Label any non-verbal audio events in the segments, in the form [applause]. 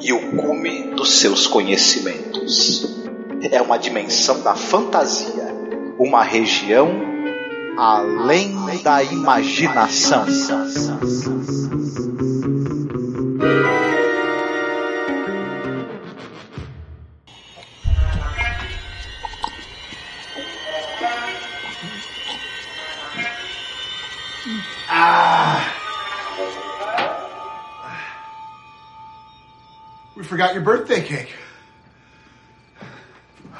e o cume dos seus conhecimentos. É uma dimensão da fantasia, uma região além da imaginação. Forgot your birthday cake.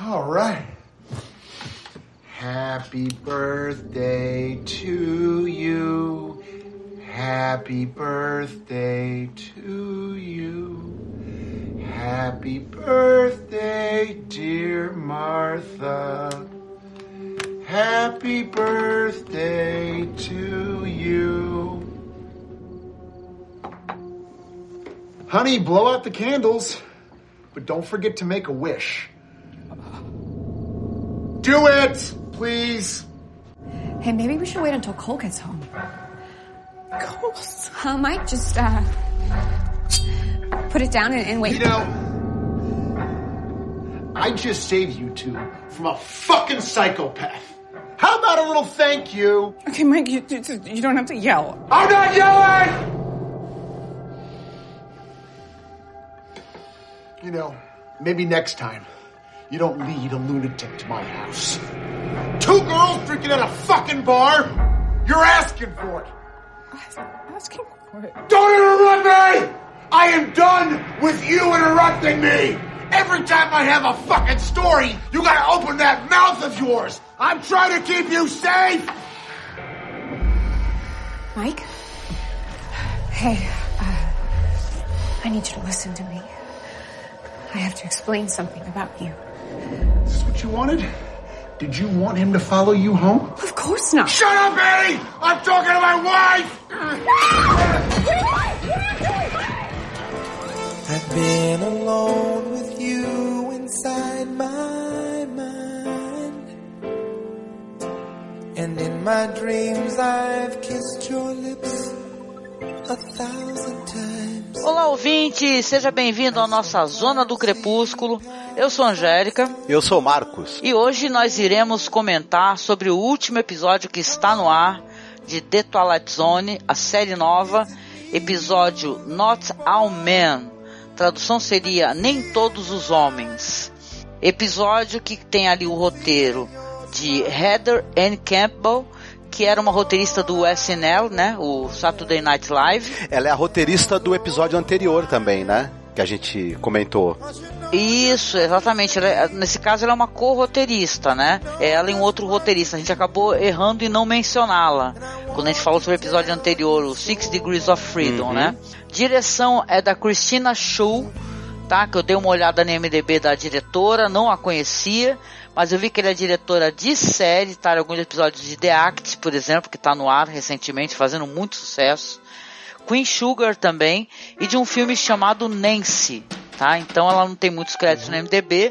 All right. Happy birthday to you. Happy birthday to you. Happy birthday, dear Martha. Happy birthday to you. Honey, blow out the candles, but don't forget to make a wish. Do it, please. Hey, maybe we should wait until Cole gets home. Cole? I might just, uh, put it down and, and wait. You know, I just saved you two from a fucking psychopath. How about a little thank you? Okay, Mike, you, you don't have to yell. I'm not yelling! You know, maybe next time you don't lead a lunatic to my house. Two girls drinking at a fucking bar? You're asking for it. I'm asking for it. Don't interrupt me! I am done with you interrupting me! Every time I have a fucking story, you gotta open that mouth of yours! I'm trying to keep you safe! Mike? Hey, uh, I need you to listen to me. I have to explain something about you. Is this what you wanted? Did you want him to follow you home? Of course not. Shut up, Eddie! I'm talking to my wife! I've been alone with you inside my mind. And in my dreams I've kissed your lips a thousand times. Olá, ouvinte, seja bem-vindo à nossa Zona do Crepúsculo. Eu sou Angélica. Eu sou Marcos. E hoje nós iremos comentar sobre o último episódio que está no ar de The Twilight Zone, a série nova, episódio Not All Men. Tradução seria Nem Todos os Homens. Episódio que tem ali o roteiro de Heather Ann Campbell que era uma roteirista do SNL, né? O Saturday Night Live. Ela é a roteirista do episódio anterior também, né? Que a gente comentou. Isso, exatamente. É, nesse caso, ela é uma co-roteirista, né? É ela e um outro roteirista. A gente acabou errando em não mencioná-la. Quando a gente falou sobre o episódio anterior, o Six Degrees of Freedom, uhum. né? Direção é da Christina Schuh, tá? Que eu dei uma olhada na MDB da diretora, não a conhecia mas eu vi que ele é diretora de série, tá? Alguns episódios de The Act, por exemplo, que está no ar recentemente, fazendo muito sucesso. Queen Sugar também, e de um filme chamado Nancy, tá? Então ela não tem muitos créditos no MDB,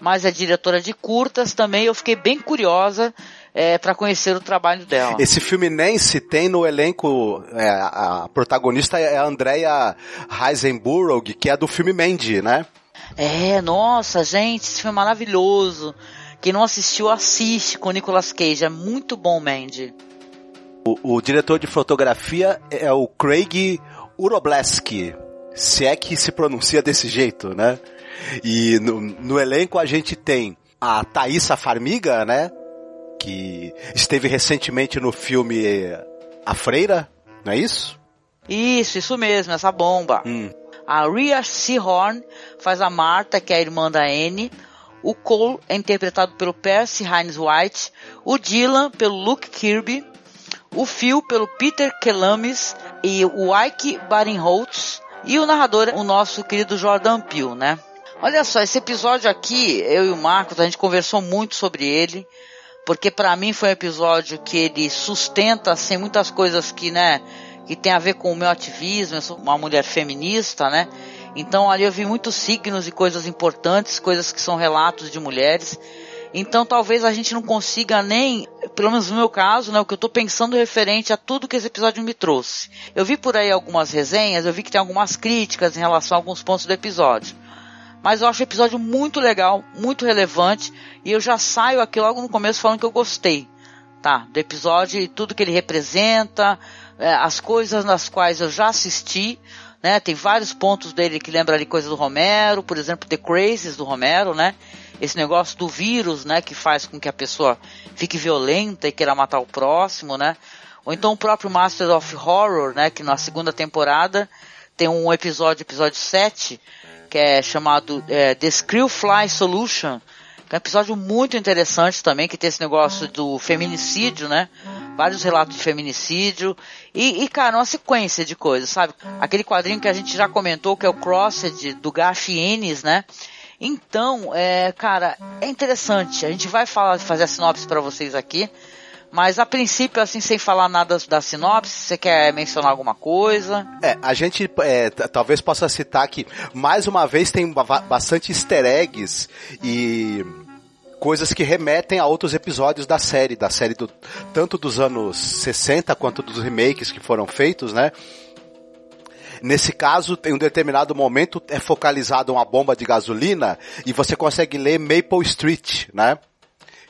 mas é diretora de curtas também. Eu fiquei bem curiosa é, para conhecer o trabalho dela. Esse filme Nancy tem no elenco é, a protagonista é a Andrea Heisenberg, que é do filme Mandy, né? É, nossa, gente, esse filme é maravilhoso. Quem não assistiu, assiste com Nicolas Cage. É muito bom, Mandy. O, o diretor de fotografia é o Craig Urobleski. Se é que se pronuncia desse jeito, né? E no, no elenco a gente tem a Thaisa Farmiga, né? Que esteve recentemente no filme A Freira, não é isso? Isso, isso mesmo, essa bomba. Hum. A Rhea Seahorn faz a Marta, que é a irmã da Anne. O Cole é interpretado pelo Percy Hines White. O Dylan pelo Luke Kirby. O Phil pelo Peter Kelamis e o Ike Barinholtz. E o narrador, o nosso querido Jordan Peele, né? Olha só, esse episódio aqui, eu e o Marcos, a gente conversou muito sobre ele, porque para mim foi um episódio que ele sustenta assim muitas coisas que, né, que tem a ver com o meu ativismo, eu sou uma mulher feminista, né? Então ali eu vi muitos signos e coisas importantes, coisas que são relatos de mulheres. Então talvez a gente não consiga nem, pelo menos no meu caso, né, o que eu estou pensando referente a tudo que esse episódio me trouxe. Eu vi por aí algumas resenhas, eu vi que tem algumas críticas em relação a alguns pontos do episódio. Mas eu acho o episódio muito legal, muito relevante, e eu já saio aqui logo no começo falando que eu gostei, tá? Do episódio e tudo que ele representa, é, as coisas nas quais eu já assisti, né? Tem vários pontos dele que lembram ali coisa do Romero, por exemplo, The Crazies do Romero, né? Esse negócio do vírus, né? Que faz com que a pessoa fique violenta e queira matar o próximo, né? Ou então o próprio Master of Horror, né? Que na segunda temporada tem um episódio, episódio 7, que é chamado é, The Screw Fly Solution, um episódio muito interessante também, que tem esse negócio do feminicídio, né? Vários relatos de feminicídio. E, e, cara, uma sequência de coisas, sabe? Aquele quadrinho que a gente já comentou, que é o Crossed, do Gaff Ennis, né? Então, é, cara, é interessante. A gente vai falar, fazer a sinopse para vocês aqui. Mas a princípio, assim, sem falar nada da sinopse, você quer mencionar alguma coisa? É, a gente é, talvez possa citar que, mais uma vez, tem bastante easter eggs e coisas que remetem a outros episódios da série, da série do, tanto dos anos 60 quanto dos remakes que foram feitos, né? Nesse caso, em um determinado momento é focalizado uma bomba de gasolina e você consegue ler Maple Street, né?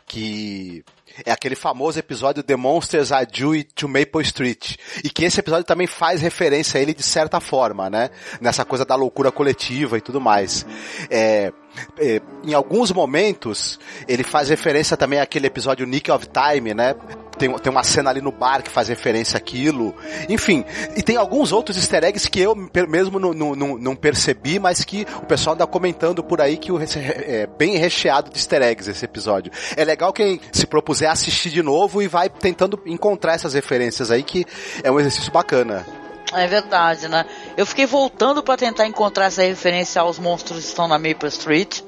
Que é aquele famoso episódio The Monsters Are Due to Maple Street. E que esse episódio também faz referência a ele de certa forma, né? Nessa coisa da loucura coletiva e tudo mais. É, é, em alguns momentos, ele faz referência também àquele episódio Nick of Time, né? Tem, tem uma cena ali no bar que faz referência àquilo. Enfim, e tem alguns outros easter eggs que eu mesmo não, não, não percebi, mas que o pessoal anda comentando por aí que o, é bem recheado de easter eggs esse episódio. É legal quem se propuser assistir de novo e vai tentando encontrar essas referências aí, que é um exercício bacana. É verdade, né? Eu fiquei voltando para tentar encontrar essa referência aos monstros que estão na Maple Street.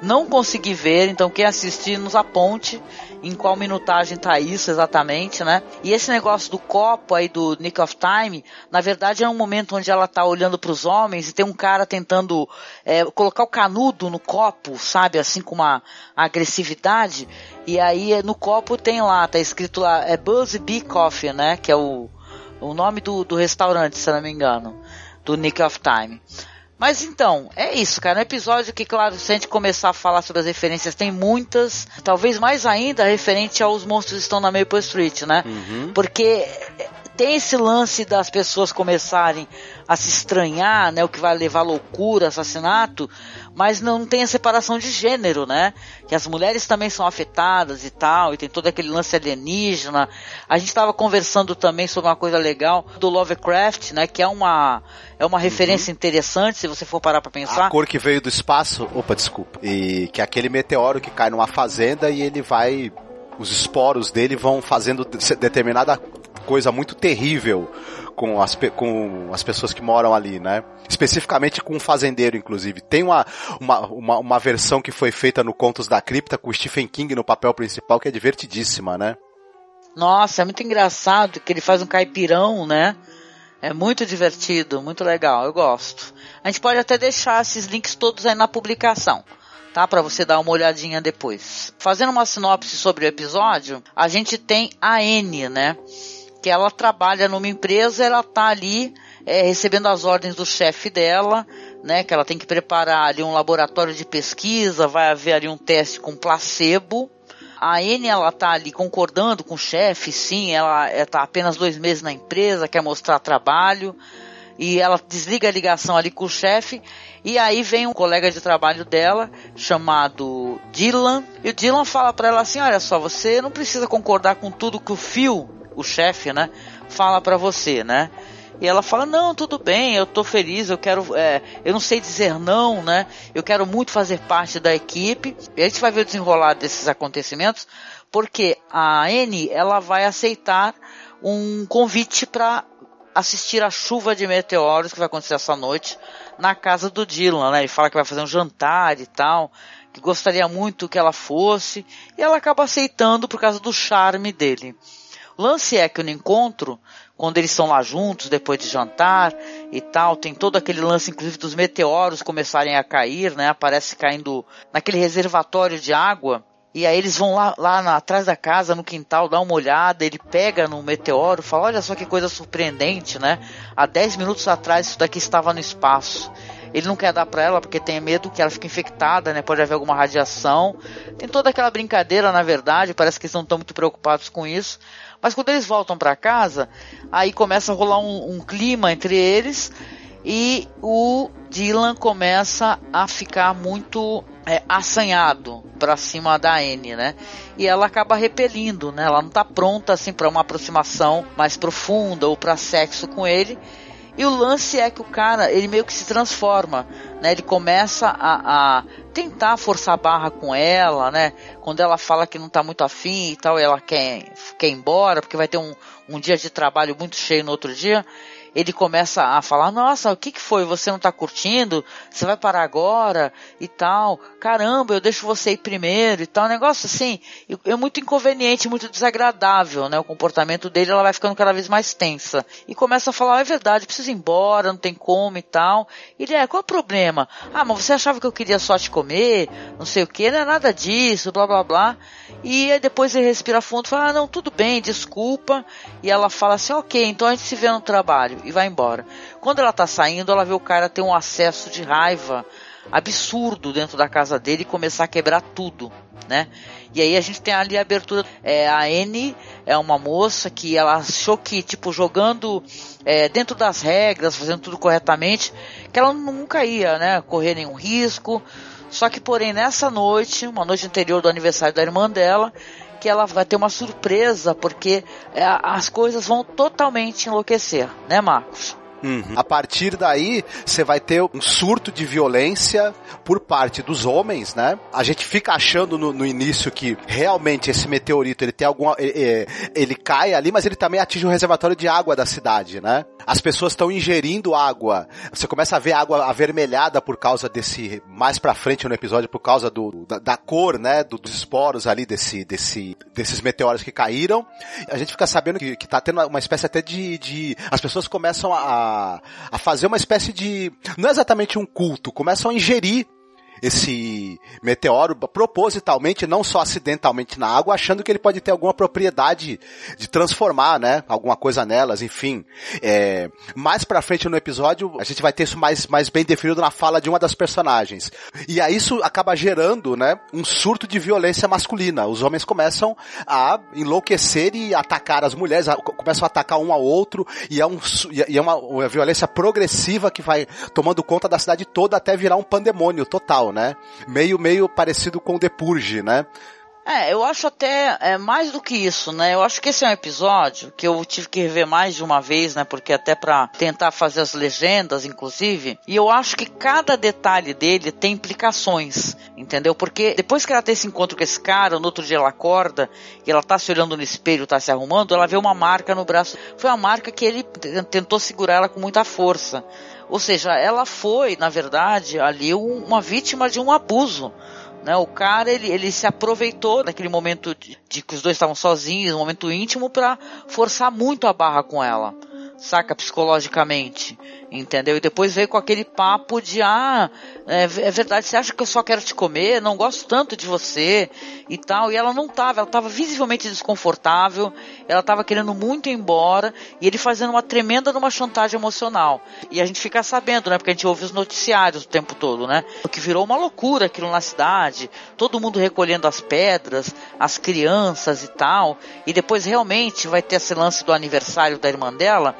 Não consegui ver, então quem assistir nos aponte em qual minutagem tá isso exatamente, né? E esse negócio do copo aí do Nick of Time, na verdade é um momento onde ela tá olhando para os homens e tem um cara tentando é, colocar o canudo no copo, sabe? Assim com uma agressividade. E aí no copo tem lá, tá escrito lá, é Buzz Bee Coffee, né? Que é o o nome do, do restaurante, se não me engano, do Nick of Time. Mas então, é isso, cara. Um episódio que, claro, se a gente começar a falar sobre as referências, tem muitas, talvez mais ainda referente aos monstros que estão na Maple Street, né? Uhum. Porque tem esse lance das pessoas começarem a se estranhar, né? O que vai levar loucura, assassinato, mas não tem a separação de gênero, né? Que as mulheres também são afetadas e tal, e tem todo aquele lance alienígena. A gente estava conversando também sobre uma coisa legal do Lovecraft, né? Que é uma é uma referência uhum. interessante se você for parar para pensar. A cor que veio do espaço, opa, desculpa, e que é aquele meteoro que cai numa fazenda e ele vai os esporos dele vão fazendo determinada coisa muito terrível com as, com as pessoas que moram ali, né? Especificamente com um fazendeiro, inclusive. Tem uma, uma, uma, uma versão que foi feita no Contos da Cripta com o Stephen King no papel principal que é divertidíssima, né? Nossa, é muito engraçado que ele faz um caipirão, né? É muito divertido, muito legal, eu gosto. A gente pode até deixar esses links todos aí na publicação tá? Para você dar uma olhadinha depois. Fazendo uma sinopse sobre o episódio, a gente tem a N, né? Que ela trabalha numa empresa, ela tá ali é, recebendo as ordens do chefe dela, né? Que ela tem que preparar ali um laboratório de pesquisa, vai haver ali um teste com placebo. A N ela tá ali concordando com o chefe, sim, ela está apenas dois meses na empresa, quer mostrar trabalho e ela desliga a ligação ali com o chefe e aí vem um colega de trabalho dela chamado Dylan e o Dylan fala para ela assim, olha só, você não precisa concordar com tudo que o Phil, o chefe, né, fala para você, né? E ela fala, não, tudo bem, eu tô feliz, eu quero, é, eu não sei dizer não, né? Eu quero muito fazer parte da equipe. E a gente vai ver o desenrolar desses acontecimentos, porque a Anne, ela vai aceitar um convite para assistir a chuva de meteoros que vai acontecer essa noite na casa do Dylan, né? Ele fala que vai fazer um jantar e tal, que gostaria muito que ela fosse, e ela acaba aceitando por causa do charme dele. Lance é que no encontro, quando eles estão lá juntos, depois de jantar e tal, tem todo aquele lance, inclusive, dos meteoros começarem a cair, né? Aparece caindo naquele reservatório de água. E aí eles vão lá, lá na, atrás da casa, no quintal, dar uma olhada, ele pega no meteoro, fala, olha só que coisa surpreendente, né? Há 10 minutos atrás isso daqui estava no espaço. Ele não quer dar para ela porque tem medo que ela fique infectada, né? Pode haver alguma radiação. Tem toda aquela brincadeira, na verdade, parece que eles não estão muito preocupados com isso. Mas quando eles voltam para casa, aí começa a rolar um, um clima entre eles e o Dylan começa a ficar muito é, assanhado para cima da Anne, né? E ela acaba repelindo, né? Ela não tá pronta assim para uma aproximação mais profunda ou para sexo com ele. E o lance é que o cara, ele meio que se transforma, né? Ele começa a, a tentar forçar a barra com ela, né? Quando ela fala que não tá muito afim e tal, ela quer, quer ir embora, porque vai ter um, um dia de trabalho muito cheio no outro dia ele começa a falar: Nossa, o que, que foi? Você não tá curtindo? Você vai parar agora? E tal. Caramba, eu deixo você ir primeiro e tal. Um negócio assim, é muito inconveniente, muito desagradável, né? O comportamento dele, ela vai ficando cada vez mais tensa. E começa a falar: É verdade, preciso ir embora, não tem como e tal. Ele é: Qual é o problema? Ah, mas você achava que eu queria só te comer? Não sei o que, não é nada disso, blá blá blá. E depois ele respira fundo e fala: Ah, não, tudo bem, desculpa. E ela fala assim: Ok, então a gente se vê no trabalho e vai embora. Quando ela tá saindo, ela vê o cara ter um acesso de raiva absurdo dentro da casa dele e começar a quebrar tudo, né? E aí a gente tem ali a abertura. É, a N é uma moça que ela achou que, tipo, jogando é, dentro das regras, fazendo tudo corretamente, que ela nunca ia, né, correr nenhum risco. Só que, porém, nessa noite, uma noite anterior do aniversário da irmã dela, que ela vai ter uma surpresa, porque é, as coisas vão totalmente enlouquecer, né, Marcos? Uhum. A partir daí, você vai ter um surto de violência por parte dos homens, né? A gente fica achando no, no início que realmente esse meteorito ele tem alguma. Ele, ele, cai ali, mas ele também atinge o reservatório de água da cidade, né? As pessoas estão ingerindo água. Você começa a ver água avermelhada por causa desse. Mais pra frente no episódio, por causa do, da, da cor, né? Do, dos esporos ali desse, desse, desses meteoros que caíram. A gente fica sabendo que, que tá tendo uma espécie até de. de as pessoas começam a a, fazer uma espécie de. Não é exatamente um culto, começam a ingerir esse meteoro propositalmente, não só acidentalmente na água, achando que ele pode ter alguma propriedade de transformar, né, alguma coisa nelas, enfim. É, mais pra frente no episódio, a gente vai ter isso mais, mais bem definido na fala de uma das personagens. E aí isso acaba gerando, né, um surto de violência masculina. Os homens começam a enlouquecer e atacar as mulheres, começam a atacar um ao outro, e é, um, e é uma, uma violência progressiva que vai tomando conta da cidade toda até virar um pandemônio total né? Meio, meio parecido com The Purge, né? É, eu acho até é, mais do que isso, né? Eu acho que esse é um episódio que eu tive que rever mais de uma vez, né? Porque até para tentar fazer as legendas, inclusive. E eu acho que cada detalhe dele tem implicações, entendeu? Porque depois que ela tem esse encontro com esse cara, no outro dia ela acorda e ela tá se olhando no espelho, tá se arrumando, ela vê uma marca no braço. Foi uma marca que ele tentou segurar ela com muita força. Ou seja, ela foi, na verdade, ali uma vítima de um abuso. Né? O cara ele, ele se aproveitou naquele momento de, de que os dois estavam sozinhos, um momento íntimo, para forçar muito a barra com ela, saca psicologicamente entendeu? E depois veio com aquele papo de ah, é, é, verdade, você acha que eu só quero te comer, não gosto tanto de você e tal. E ela não tava, ela tava visivelmente desconfortável, ela tava querendo muito ir embora e ele fazendo uma tremenda numa chantagem emocional. E a gente fica sabendo, né? Porque a gente ouve os noticiários o tempo todo, né? O que virou uma loucura aquilo na cidade, todo mundo recolhendo as pedras, as crianças e tal. E depois realmente vai ter esse lance do aniversário da irmã dela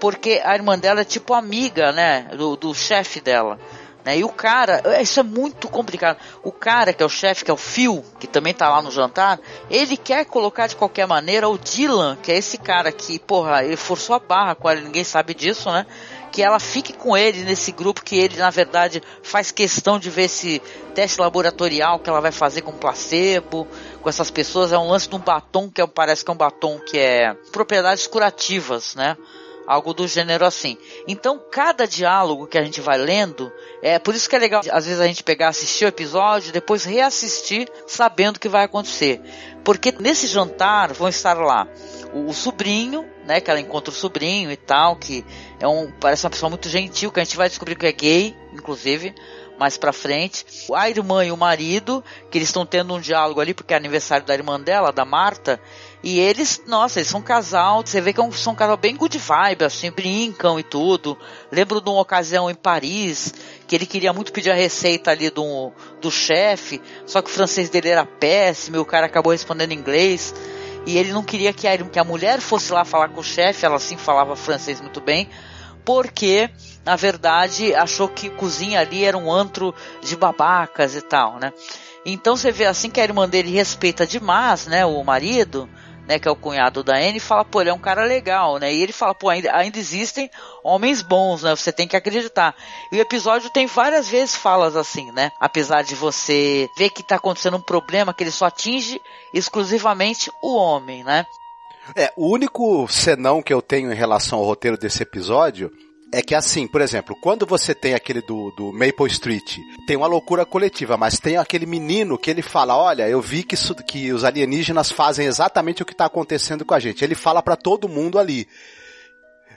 porque a irmã dela é tipo amiga, né, do, do chefe dela. Né? E o cara, isso é muito complicado. O cara que é o chefe, que é o Phil, que também tá lá no jantar, ele quer colocar de qualquer maneira o Dylan, que é esse cara que, porra, ele forçou a barra com ela, ninguém sabe disso, né? Que ela fique com ele nesse grupo que ele, na verdade, faz questão de ver esse teste laboratorial que ela vai fazer com placebo, com essas pessoas. É um lance de um batom que é, parece que é um batom que é propriedades curativas, né? Algo do gênero assim. Então, cada diálogo que a gente vai lendo, é por isso que é legal, às vezes, a gente pegar, assistir o episódio, depois reassistir, sabendo o que vai acontecer. Porque nesse jantar vão estar lá o, o sobrinho, né, que ela encontra o sobrinho e tal, que é um, parece uma pessoa muito gentil, que a gente vai descobrir que é gay, inclusive, mais pra frente. A irmã e o marido, que eles estão tendo um diálogo ali, porque é aniversário da irmã dela, da Marta, e eles, nossa, eles são um casal, você vê que é são um casal bem good vibe, assim, brincam e tudo. Lembro de uma ocasião em Paris, que ele queria muito pedir a receita ali do, do chefe, só que o francês dele era péssimo e o cara acabou respondendo em inglês. E ele não queria que a, que a mulher fosse lá falar com o chefe, ela sim falava francês muito bem, porque na verdade achou que cozinha ali era um antro de babacas e tal, né? Então você vê assim que a irmã dele respeita demais, né, o marido, né, que é o cunhado da Anne, fala, pô, ele é um cara legal, né? E ele fala, pô, ainda, ainda existem homens bons, né? Você tem que acreditar. E o episódio tem várias vezes falas assim, né? Apesar de você ver que tá acontecendo um problema que ele só atinge exclusivamente o homem, né? É, o único senão que eu tenho em relação ao roteiro desse episódio é que assim, por exemplo, quando você tem aquele do, do Maple Street, tem uma loucura coletiva, mas tem aquele menino que ele fala, olha, eu vi que, isso, que os alienígenas fazem exatamente o que está acontecendo com a gente. Ele fala para todo mundo ali.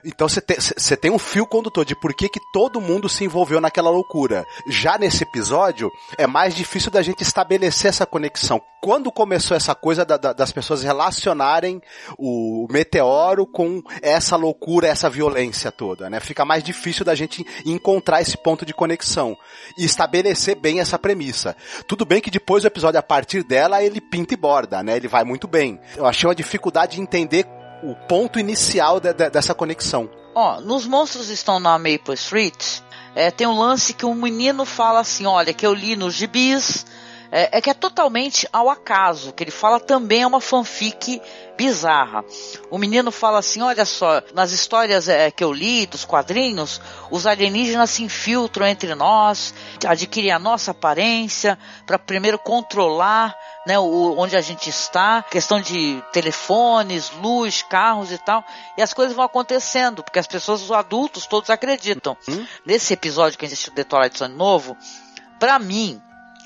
Então você tem, tem um fio condutor de por que, que todo mundo se envolveu naquela loucura. Já nesse episódio, é mais difícil da gente estabelecer essa conexão. Quando começou essa coisa da, da, das pessoas relacionarem o meteoro com essa loucura, essa violência toda, né? Fica mais difícil da gente encontrar esse ponto de conexão e estabelecer bem essa premissa. Tudo bem que depois o episódio, a partir dela, ele pinta e borda, né? Ele vai muito bem. Eu achei uma dificuldade de entender o ponto inicial de, de, dessa conexão. Ó, nos monstros estão na Maple Street, é, tem um lance que um menino fala assim, olha, que eu li nos gibis, é, é, que é totalmente ao acaso, que ele fala também é uma fanfic bizarra. O menino fala assim, olha só, nas histórias é, que eu li, dos quadrinhos, os alienígenas se infiltram entre nós, adquirem a nossa aparência, para primeiro controlar né, o, onde a gente está, questão de telefones, luz, carros e tal, e as coisas vão acontecendo, porque as pessoas, os adultos, todos acreditam. Hum? Nesse episódio que a gente assistiu The Twilight Zone novo, para mim,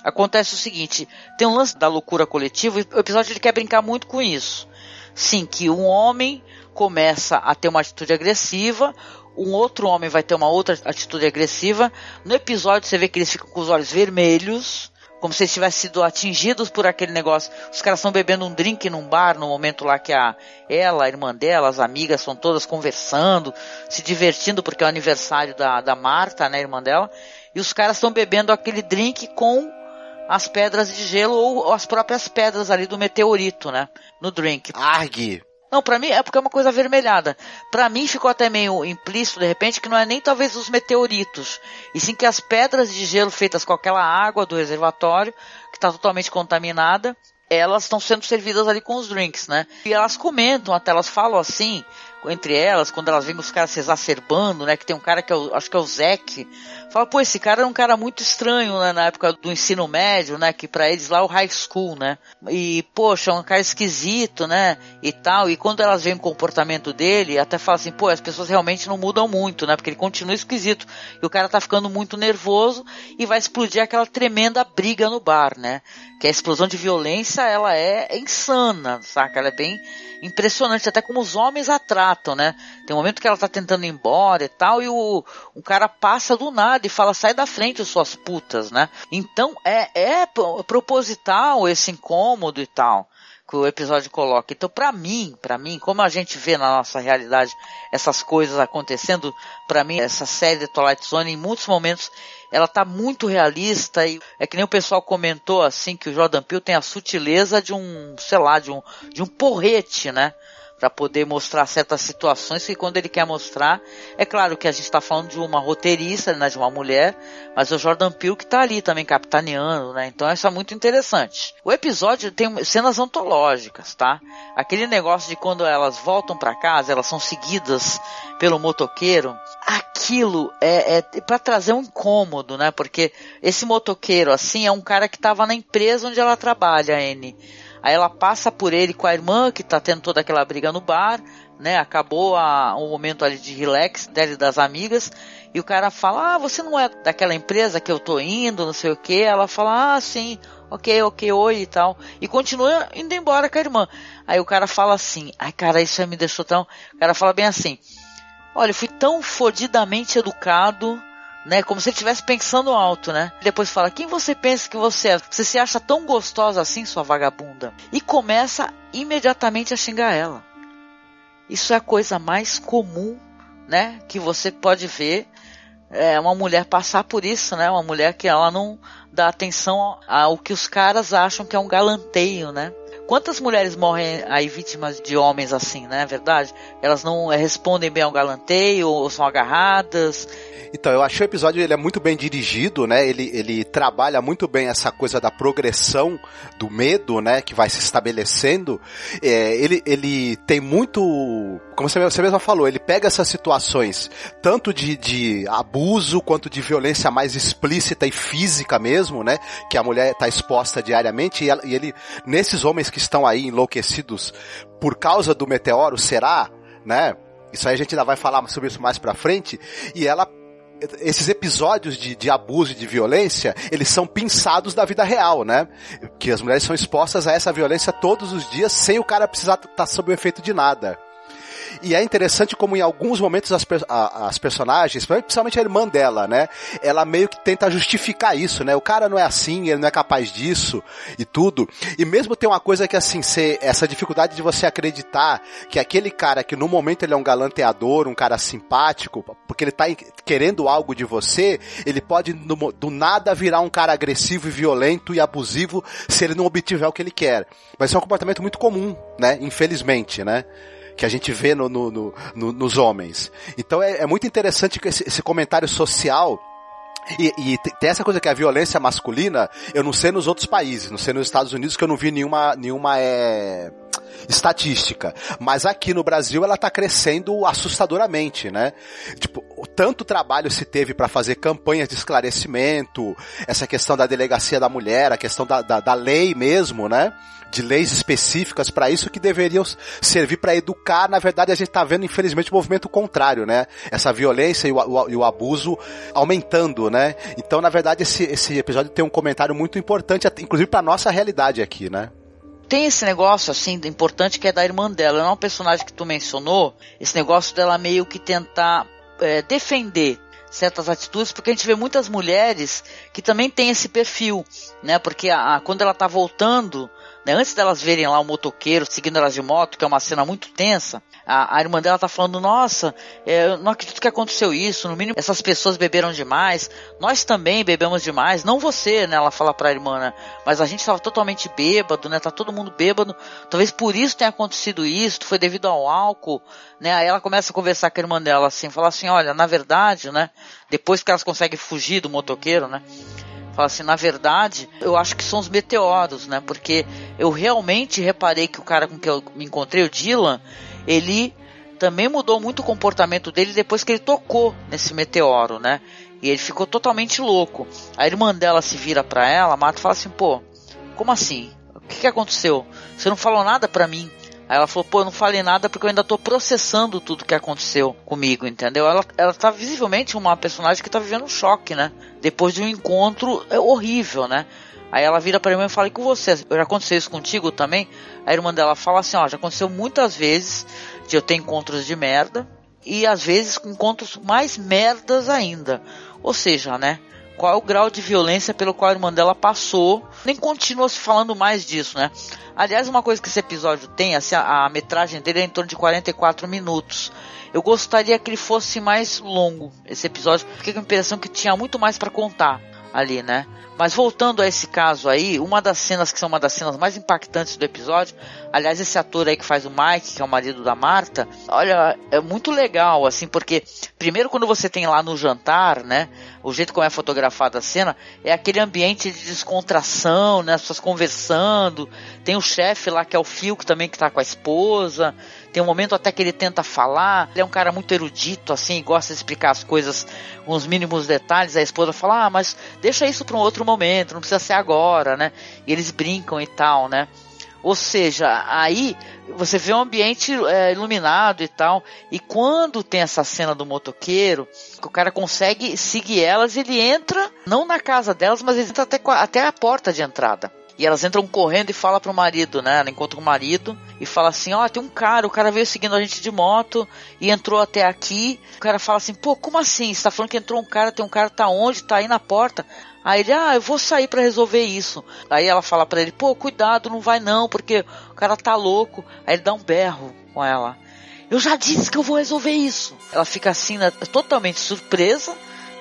acontece o seguinte, tem um lance da loucura coletiva, e o episódio ele quer brincar muito com isso. Sim, que um homem começa a ter uma atitude agressiva, um outro homem vai ter uma outra atitude agressiva. No episódio você vê que eles ficam com os olhos vermelhos, como se eles tivessem sido atingidos por aquele negócio. Os caras estão bebendo um drink num bar no momento lá que a ela, a irmã dela, as amigas estão todas conversando, se divertindo porque é o aniversário da, da Marta, né, irmã dela. E os caras estão bebendo aquele drink com as pedras de gelo ou as próprias pedras ali do meteorito, né, no drink. Argue! Não, para mim é porque é uma coisa avermelhada. Para mim ficou até meio implícito de repente que não é nem talvez os meteoritos, e sim que as pedras de gelo feitas com aquela água do reservatório, que está totalmente contaminada, elas estão sendo servidas ali com os drinks, né? E elas comentam, até elas falam assim, entre elas, quando elas veem os caras se exacerbando, né? Que tem um cara que é o, acho que é o Zeke. Fala, pô, esse cara era um cara muito estranho, né? Na época do ensino médio, né? Que para eles lá é o high school, né? E, poxa, é um cara esquisito, né? E tal. E quando elas veem o comportamento dele, até fala assim, pô, as pessoas realmente não mudam muito, né? Porque ele continua esquisito. E o cara tá ficando muito nervoso e vai explodir aquela tremenda briga no bar, né? Que a explosão de violência, ela é insana, saca? Ela é bem impressionante, até como os homens a tratam, né? Tem um momento que ela tá tentando ir embora e tal, e o, o cara passa do nada e fala, sai da frente, suas putas, né? Então é, é proposital esse incômodo e tal que o episódio coloca. Então, para mim, para mim, como a gente vê na nossa realidade essas coisas acontecendo, para mim essa série de Twilight Zone em muitos momentos ela tá muito realista e é que nem o pessoal comentou assim que o Jordan Peele tem a sutileza de um, sei lá, de um de um porrete, né? Para poder mostrar certas situações que quando ele quer mostrar, é claro que a gente está falando de uma roteirista, né, de uma mulher, mas o Jordan Peele que está ali também capitaneando, né? Então isso é muito interessante. O episódio tem cenas antológicas, tá? Aquele negócio de quando elas voltam para casa, elas são seguidas pelo motoqueiro, aquilo é, é para trazer um incômodo, né? Porque esse motoqueiro assim é um cara que estava na empresa onde ela trabalha, N. Aí ela passa por ele com a irmã, que tá tendo toda aquela briga no bar, né? Acabou a, o momento ali de relax dela e das amigas. E o cara fala, ah, você não é daquela empresa que eu tô indo, não sei o que. Ela fala, ah, sim, ok, ok, oi e tal. E continua indo embora com a irmã. Aí o cara fala assim, ai cara, isso me deixou tão... O cara fala bem assim, olha, eu fui tão fodidamente educado, né? Como se ele estivesse pensando alto, né? Depois fala, quem você pensa que você é? Você se acha tão gostosa assim, sua vagabunda? E começa imediatamente a xingar ela. Isso é a coisa mais comum, né? Que você pode ver é, uma mulher passar por isso, né? Uma mulher que ela não dá atenção ao que os caras acham que é um galanteio, né? Quantas mulheres morrem aí vítimas de homens assim, né? Verdade? Elas não é, respondem bem ao galanteio ou são agarradas. Então, eu achei o episódio ele é muito bem dirigido, né? Ele, ele trabalha muito bem essa coisa da progressão do medo, né? Que vai se estabelecendo. É, ele, ele tem muito. Como você, você mesma falou, ele pega essas situações, tanto de, de abuso quanto de violência mais explícita e física mesmo, né? Que a mulher está exposta diariamente, e, ela, e ele, nesses homens que que estão aí enlouquecidos por causa do meteoro, será? Né? Isso aí a gente ainda vai falar sobre isso mais pra frente. E ela esses episódios de, de abuso e de violência, eles são pinçados da vida real, né? Que as mulheres são expostas a essa violência todos os dias sem o cara precisar estar tá sob o efeito de nada. E é interessante como em alguns momentos as, as personagens, principalmente a irmã dela, né? Ela meio que tenta justificar isso, né? O cara não é assim, ele não é capaz disso e tudo. E mesmo tem uma coisa que assim, ser, essa dificuldade de você acreditar que aquele cara que no momento ele é um galanteador, um cara simpático, porque ele tá querendo algo de você, ele pode do nada virar um cara agressivo e violento e abusivo se ele não obtiver o que ele quer. Mas é um comportamento muito comum, né? Infelizmente, né? Que a gente vê no, no, no, nos homens. Então é, é muito interessante esse, esse comentário social e, e, tem essa coisa que é a violência masculina, eu não sei nos outros países, não sei nos Estados Unidos que eu não vi nenhuma, nenhuma é, estatística. Mas aqui no Brasil ela está crescendo assustadoramente, né? Tipo, tanto trabalho se teve para fazer campanhas de esclarecimento, essa questão da delegacia da mulher, a questão da, da, da lei mesmo, né? de leis específicas para isso que deveriam servir para educar. Na verdade, a gente está vendo, infelizmente, o movimento contrário, né? Essa violência e o, o, e o, abuso aumentando, né? Então, na verdade, esse, esse episódio tem um comentário muito importante, inclusive para nossa realidade aqui, né? Tem esse negócio assim importante que é da irmã dela. Não é um personagem que tu mencionou. Esse negócio dela meio que tentar é, defender certas atitudes, porque a gente vê muitas mulheres que também têm esse perfil, né? Porque a, a, quando ela tá voltando né? Antes delas verem lá o motoqueiro seguindo elas de moto, que é uma cena muito tensa, a, irmã dela tá falando, nossa, é, eu não acredito que aconteceu isso, no mínimo essas pessoas beberam demais, nós também bebemos demais, não você, né? Ela fala pra irmã, né? Mas a gente estava totalmente bêbado, né? Tá todo mundo bêbado, talvez por isso tenha acontecido isso, foi devido ao álcool, né? Aí ela começa a conversar com a irmã dela assim, falar assim, olha, na verdade, né? Depois que elas conseguem fugir do motoqueiro, né? Fala assim, na verdade, eu acho que são os meteoros, né? Porque eu realmente reparei que o cara com que eu me encontrei, o Dylan, ele também mudou muito o comportamento dele depois que ele tocou nesse meteoro, né? E ele ficou totalmente louco. A irmã dela se vira pra ela, Mata fala assim, pô, como assim? O que, que aconteceu? Você não falou nada pra mim. Aí ela falou, pô, eu não falei nada porque eu ainda tô processando tudo que aconteceu comigo, entendeu? Ela, ela tá visivelmente uma personagem que tá vivendo um choque, né? Depois de um encontro é horrível, né? Aí ela vira para mim e fala, e com você? Já aconteceu isso contigo também? A irmã dela fala assim, ó, já aconteceu muitas vezes de eu ter encontros de merda e às vezes encontros mais merdas ainda. Ou seja, né? Qual é o grau de violência pelo qual a irmã dela passou. Nem continua se falando mais disso, né? Aliás, uma coisa que esse episódio tem, assim, a, a metragem dele é em torno de 44 minutos. Eu gostaria que ele fosse mais longo, esse episódio, porque eu a impressão que tinha muito mais para contar ali, né? Mas voltando a esse caso aí, uma das cenas que são uma das cenas mais impactantes do episódio, aliás, esse ator aí que faz o Mike, que é o marido da Marta, olha, é muito legal, assim, porque primeiro quando você tem lá no jantar, né, o jeito como é fotografada a cena, é aquele ambiente de descontração, né, as pessoas conversando, tem o chefe lá que é o Phil, que também que tá com a esposa, tem um momento até que ele tenta falar. Ele é um cara muito erudito, assim, gosta de explicar as coisas com os mínimos detalhes. A esposa fala, ah, mas deixa isso para um outro momento, não precisa ser agora, né? E eles brincam e tal, né? Ou seja, aí você vê um ambiente é, iluminado e tal. E quando tem essa cena do motoqueiro, que o cara consegue seguir elas, ele entra, não na casa delas, mas ele entra até, até a porta de entrada. E elas entram correndo e fala pro marido, né? Ela encontra o marido e fala assim: Ó, oh, tem um cara, o cara veio seguindo a gente de moto e entrou até aqui. O cara fala assim: Pô, como assim? Você tá falando que entrou um cara, tem um cara, tá onde? Tá aí na porta. Aí ele, ah, eu vou sair para resolver isso. Aí ela fala para ele, pô, cuidado, não vai não, porque o cara tá louco. Aí ele dá um berro com ela. Eu já disse que eu vou resolver isso. Ela fica assim, né, totalmente surpresa,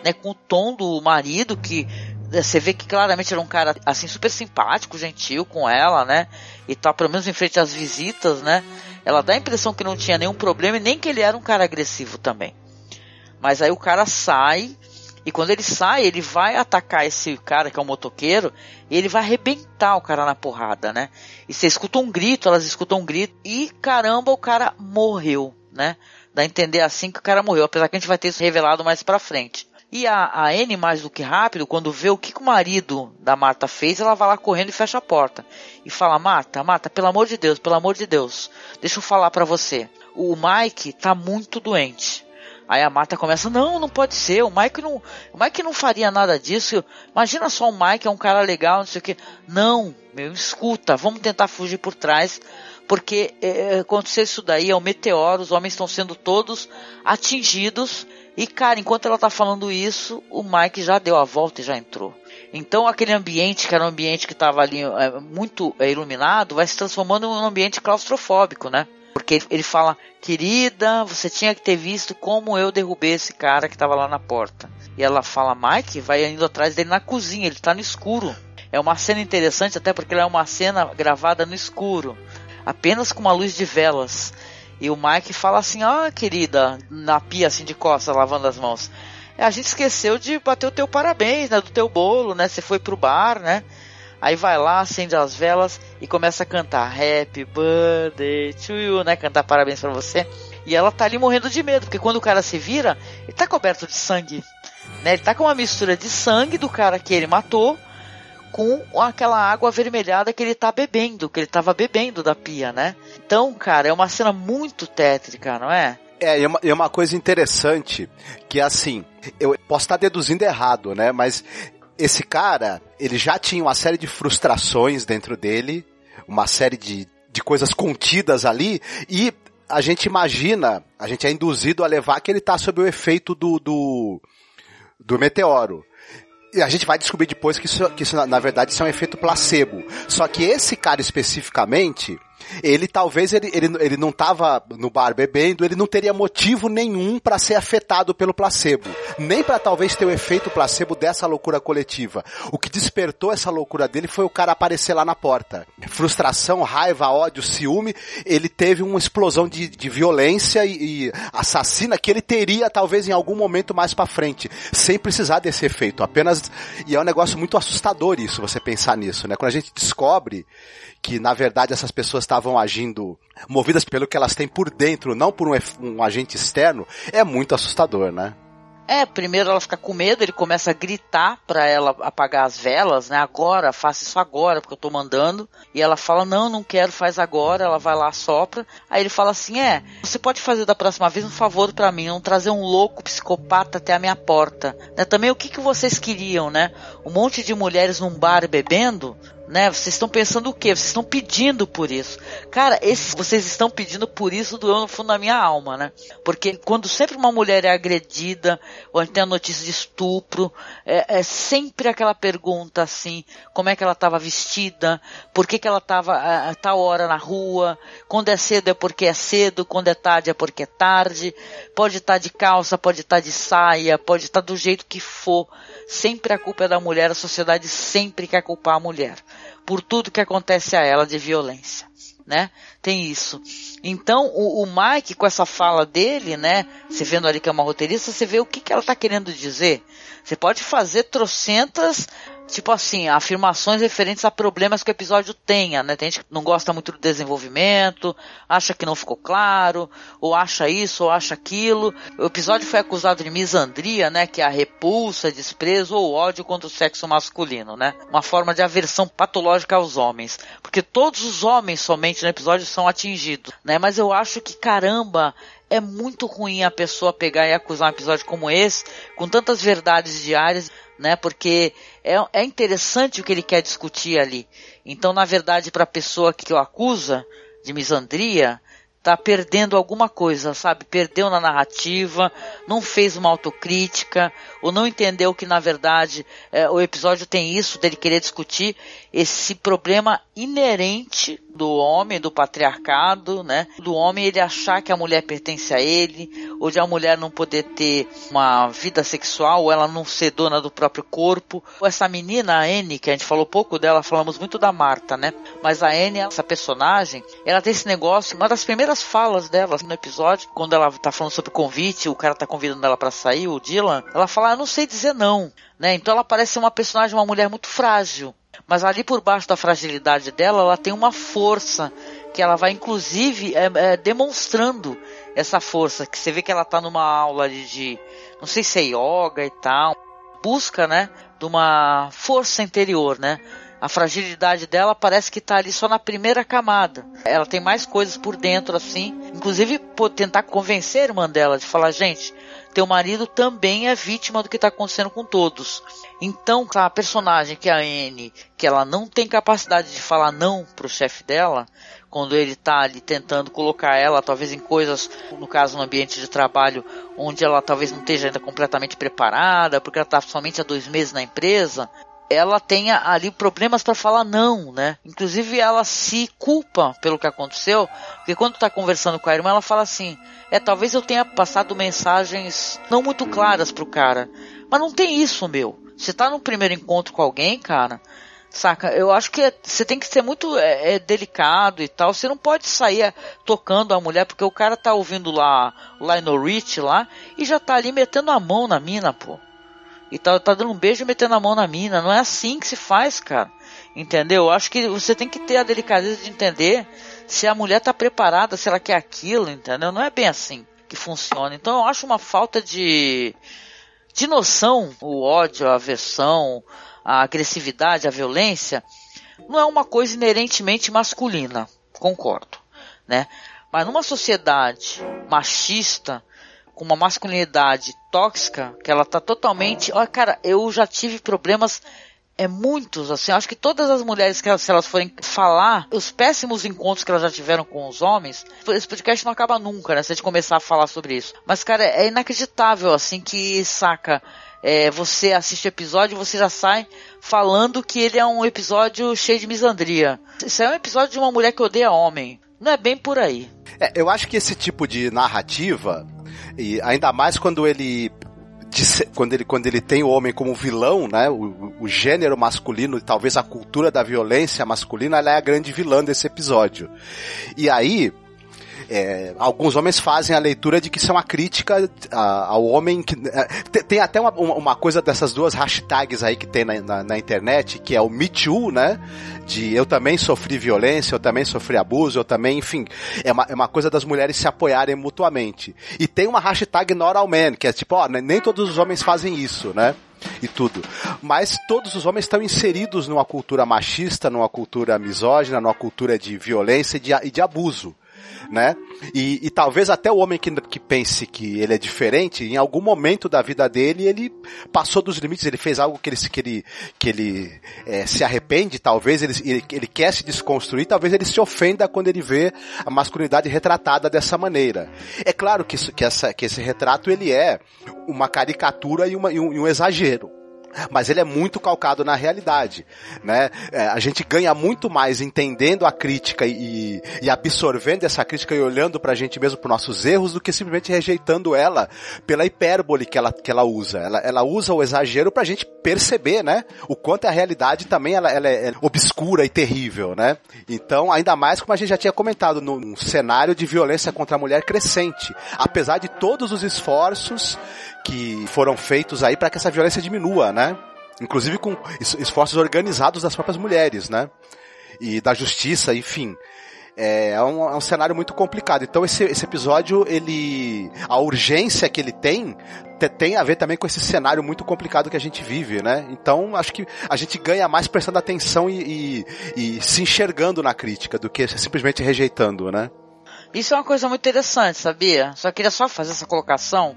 né, com o tom do marido que você vê que claramente era um cara assim super simpático, gentil com ela, né? E tá pelo menos em frente às visitas, né? Ela dá a impressão que não tinha nenhum problema e nem que ele era um cara agressivo também. Mas aí o cara sai e quando ele sai, ele vai atacar esse cara que é um motoqueiro e ele vai arrebentar o cara na porrada, né? E você escuta um grito, elas escutam um grito e caramba, o cara morreu, né? Dá a entender assim que o cara morreu, apesar que a gente vai ter isso revelado mais pra frente. E a, a N, mais do que rápido, quando vê o que, que o marido da Marta fez, ela vai lá correndo e fecha a porta. E fala, Marta, Marta, pelo amor de Deus, pelo amor de Deus, deixa eu falar para você. O Mike tá muito doente. Aí a Marta começa, não, não pode ser, o Mike não, o Mike não faria nada disso. Imagina só o Mike é um cara legal, não sei o que. Não, meu, escuta, vamos tentar fugir por trás, porque é, aconteceu isso daí, é um meteoro, os homens estão sendo todos atingidos e, cara, enquanto ela tá falando isso, o Mike já deu a volta e já entrou. Então, aquele ambiente, que era um ambiente que estava ali é, muito é, iluminado, vai se transformando num ambiente claustrofóbico, né? Porque ele fala, querida, você tinha que ter visto como eu derrubei esse cara que estava lá na porta. E ela fala, Mike, vai indo atrás dele na cozinha, ele está no escuro. É uma cena interessante, até porque ela é uma cena gravada no escuro, apenas com uma luz de velas. E o Mike fala assim: oh, querida, na pia assim de costas, lavando as mãos. É, a gente esqueceu de bater o teu parabéns, né? Do teu bolo, né? Você foi pro bar, né? Aí vai lá, acende as velas e começa a cantar Happy Birthday to you, né? Cantar parabéns para você. E ela tá ali morrendo de medo, porque quando o cara se vira, ele tá coberto de sangue. Né? Ele tá com uma mistura de sangue do cara que ele matou com aquela água avermelhada que ele tá bebendo, que ele tava bebendo da pia, né? Então, cara, é uma cena muito tétrica, não é? É, e uma, uma coisa interessante, que é assim, eu posso estar deduzindo errado, né? Mas esse cara, ele já tinha uma série de frustrações dentro dele, uma série de, de coisas contidas ali, e a gente imagina, a gente é induzido a levar que ele tá sob o efeito do, do, do meteoro. E a gente vai descobrir depois que isso, que isso na verdade, isso é um efeito placebo. Só que esse cara especificamente, ele talvez ele, ele, ele não estava no bar bebendo, ele não teria motivo nenhum para ser afetado pelo placebo, nem para talvez ter o efeito placebo dessa loucura coletiva. O que despertou essa loucura dele foi o cara aparecer lá na porta. Frustração, raiva, ódio, ciúme, ele teve uma explosão de, de violência e, e assassina que ele teria talvez em algum momento mais para frente, sem precisar desse efeito. Apenas e é um negócio muito assustador isso, você pensar nisso, né? Quando a gente descobre que na verdade essas pessoas estavam agindo movidas pelo que elas têm por dentro, não por um, um agente externo, é muito assustador, né? É, primeiro ela fica com medo, ele começa a gritar para ela apagar as velas, né? Agora, faça isso agora, porque eu tô mandando. E ela fala: Não, não quero, faz agora. Ela vai lá, sopra. Aí ele fala assim: É, você pode fazer da próxima vez um favor para mim, não trazer um louco psicopata até a minha porta. Né? Também o que, que vocês queriam, né? Um monte de mulheres num bar bebendo? Né? Vocês estão pensando o quê? Vocês estão pedindo por isso. Cara, esse, vocês estão pedindo por isso doeu no fundo da minha alma, né? Porque quando sempre uma mulher é agredida, ou a gente tem a notícia de estupro, é, é sempre aquela pergunta assim, como é que ela estava vestida, por que, que ela estava a, a tal hora na rua, quando é cedo é porque é cedo, quando é tarde é porque é tarde, pode estar tá de calça, pode estar tá de saia, pode estar tá do jeito que for, sempre a culpa é da mulher, a sociedade sempre quer culpar a mulher por tudo que acontece a ela de violência, né? Tem isso. Então, o, o Mike, com essa fala dele, né? Você vendo ali que é uma roteirista, você vê o que, que ela está querendo dizer. Você pode fazer trocentas tipo assim, afirmações referentes a problemas que o episódio tenha, né? Tem gente que não gosta muito do desenvolvimento, acha que não ficou claro, ou acha isso, ou acha aquilo. O episódio foi acusado de misandria, né? Que é a repulsa, desprezo ou ódio contra o sexo masculino, né? Uma forma de aversão patológica aos homens. Porque todos os homens somente no episódio são atingidos, né? Mas eu acho que, caramba, é muito ruim a pessoa pegar e acusar um episódio como esse, com tantas verdades diárias, né? Porque é, é interessante o que ele quer discutir ali. Então, na verdade, para a pessoa que o acusa de misandria, tá perdendo alguma coisa, sabe? Perdeu na narrativa, não fez uma autocrítica, ou não entendeu que na verdade é, o episódio tem isso dele querer discutir esse problema inerente do homem, do patriarcado, né? Do homem ele achar que a mulher pertence a ele, ou de a mulher não poder ter uma vida sexual, ou ela não ser dona do próprio corpo. Essa menina, a Anne, que a gente falou pouco dela, falamos muito da Marta, né? Mas a Anne, essa personagem, ela tem esse negócio, uma das primeiras falas dela no episódio, quando ela tá falando sobre o convite, o cara tá convidando ela para sair, o Dylan, ela fala, ah, não sei dizer não, né? Então ela parece uma personagem, uma mulher muito frágil. Mas ali por baixo da fragilidade dela, ela tem uma força que ela vai inclusive é, é, demonstrando essa força. Que você vê que ela está numa aula de, de, não sei se é yoga e tal, busca, né, de uma força interior, né? A fragilidade dela parece que está ali só na primeira camada. Ela tem mais coisas por dentro assim, inclusive por tentar convencer a irmã dela de falar, gente, teu marido também é vítima do que está acontecendo com todos. Então, a personagem que é a Anne, que ela não tem capacidade de falar não pro chefe dela, quando ele está ali tentando colocar ela, talvez em coisas, no caso no ambiente de trabalho, onde ela talvez não esteja ainda completamente preparada, porque ela está somente há dois meses na empresa, ela tenha ali problemas para falar não, né? Inclusive ela se culpa pelo que aconteceu, porque quando está conversando com a irmã, ela fala assim: "É, talvez eu tenha passado mensagens não muito claras pro cara, mas não tem isso, meu. Você tá no primeiro encontro com alguém, cara, saca? Eu acho que você tem que ser muito é, é, delicado e tal. Você não pode sair é, tocando a mulher, porque o cara tá ouvindo lá o Lionel Rich lá e já tá ali metendo a mão na mina, pô. E tá, tá dando um beijo e metendo a mão na mina. Não é assim que se faz, cara. Entendeu? Eu acho que você tem que ter a delicadeza de entender se a mulher tá preparada, se ela quer aquilo, entendeu? Não é bem assim que funciona. Então eu acho uma falta de de noção, o ódio, a aversão, a agressividade, a violência, não é uma coisa inerentemente masculina, concordo, né? Mas numa sociedade machista, com uma masculinidade tóxica, que ela tá totalmente, olha, cara, eu já tive problemas é muitos, assim, acho que todas as mulheres que se elas forem falar os péssimos encontros que elas já tiveram com os homens, esse podcast não acaba nunca, né? Se a gente começar a falar sobre isso. Mas, cara, é inacreditável, assim, que saca. É, você assiste o episódio e você já sai falando que ele é um episódio cheio de misandria. Isso é um episódio de uma mulher que odeia homem. Não é bem por aí. É, eu acho que esse tipo de narrativa, e ainda mais quando ele quando, ele, quando ele tem o homem como vilão, né? O, o gênero masculino e talvez a cultura da violência masculina, ela é a grande vilã desse episódio. E aí, é, alguns homens fazem a leitura de que isso é uma crítica a, ao homem que é, tem, até uma, uma coisa dessas duas hashtags aí que tem na, na, na, internet que é o Me Too, né? De eu também sofri violência, eu também sofri abuso, eu também, enfim, é uma, é uma coisa das mulheres se apoiarem mutuamente. E tem uma hashtag Not All Men, que é tipo, ó, nem todos os homens fazem isso, né? e tudo. Mas todos os homens estão inseridos numa cultura machista, numa cultura misógina, numa cultura de violência e de, e de abuso né? E, e talvez até o homem que, que pense que ele é diferente, em algum momento da vida dele, ele passou dos limites, ele fez algo que ele, que ele, que ele é, se arrepende, talvez ele, ele, ele quer se desconstruir, talvez ele se ofenda quando ele vê a masculinidade retratada dessa maneira. É claro que, isso, que, essa, que esse retrato ele é uma caricatura e, uma, e um, e um exagero mas ele é muito calcado na realidade, né? É, a gente ganha muito mais entendendo a crítica e, e absorvendo essa crítica e olhando pra gente mesmo por nossos erros do que simplesmente rejeitando ela pela hipérbole que ela, que ela usa. Ela, ela usa o exagero pra gente perceber, né? O quanto a realidade também ela, ela é, é obscura e terrível, né? Então, ainda mais como a gente já tinha comentado, num cenário de violência contra a mulher crescente. Apesar de todos os esforços que foram feitos aí para que essa violência diminua, né? Inclusive com esforços organizados das próprias mulheres, né? E da justiça, enfim. É, é um, é um cenário muito complicado. Então esse, esse episódio, ele. A urgência que ele tem tem a ver também com esse cenário muito complicado que a gente vive, né? Então, acho que a gente ganha mais prestando atenção e, e, e, se enxergando na crítica do que simplesmente rejeitando, né? Isso é uma coisa muito interessante, sabia? Só queria só fazer essa colocação,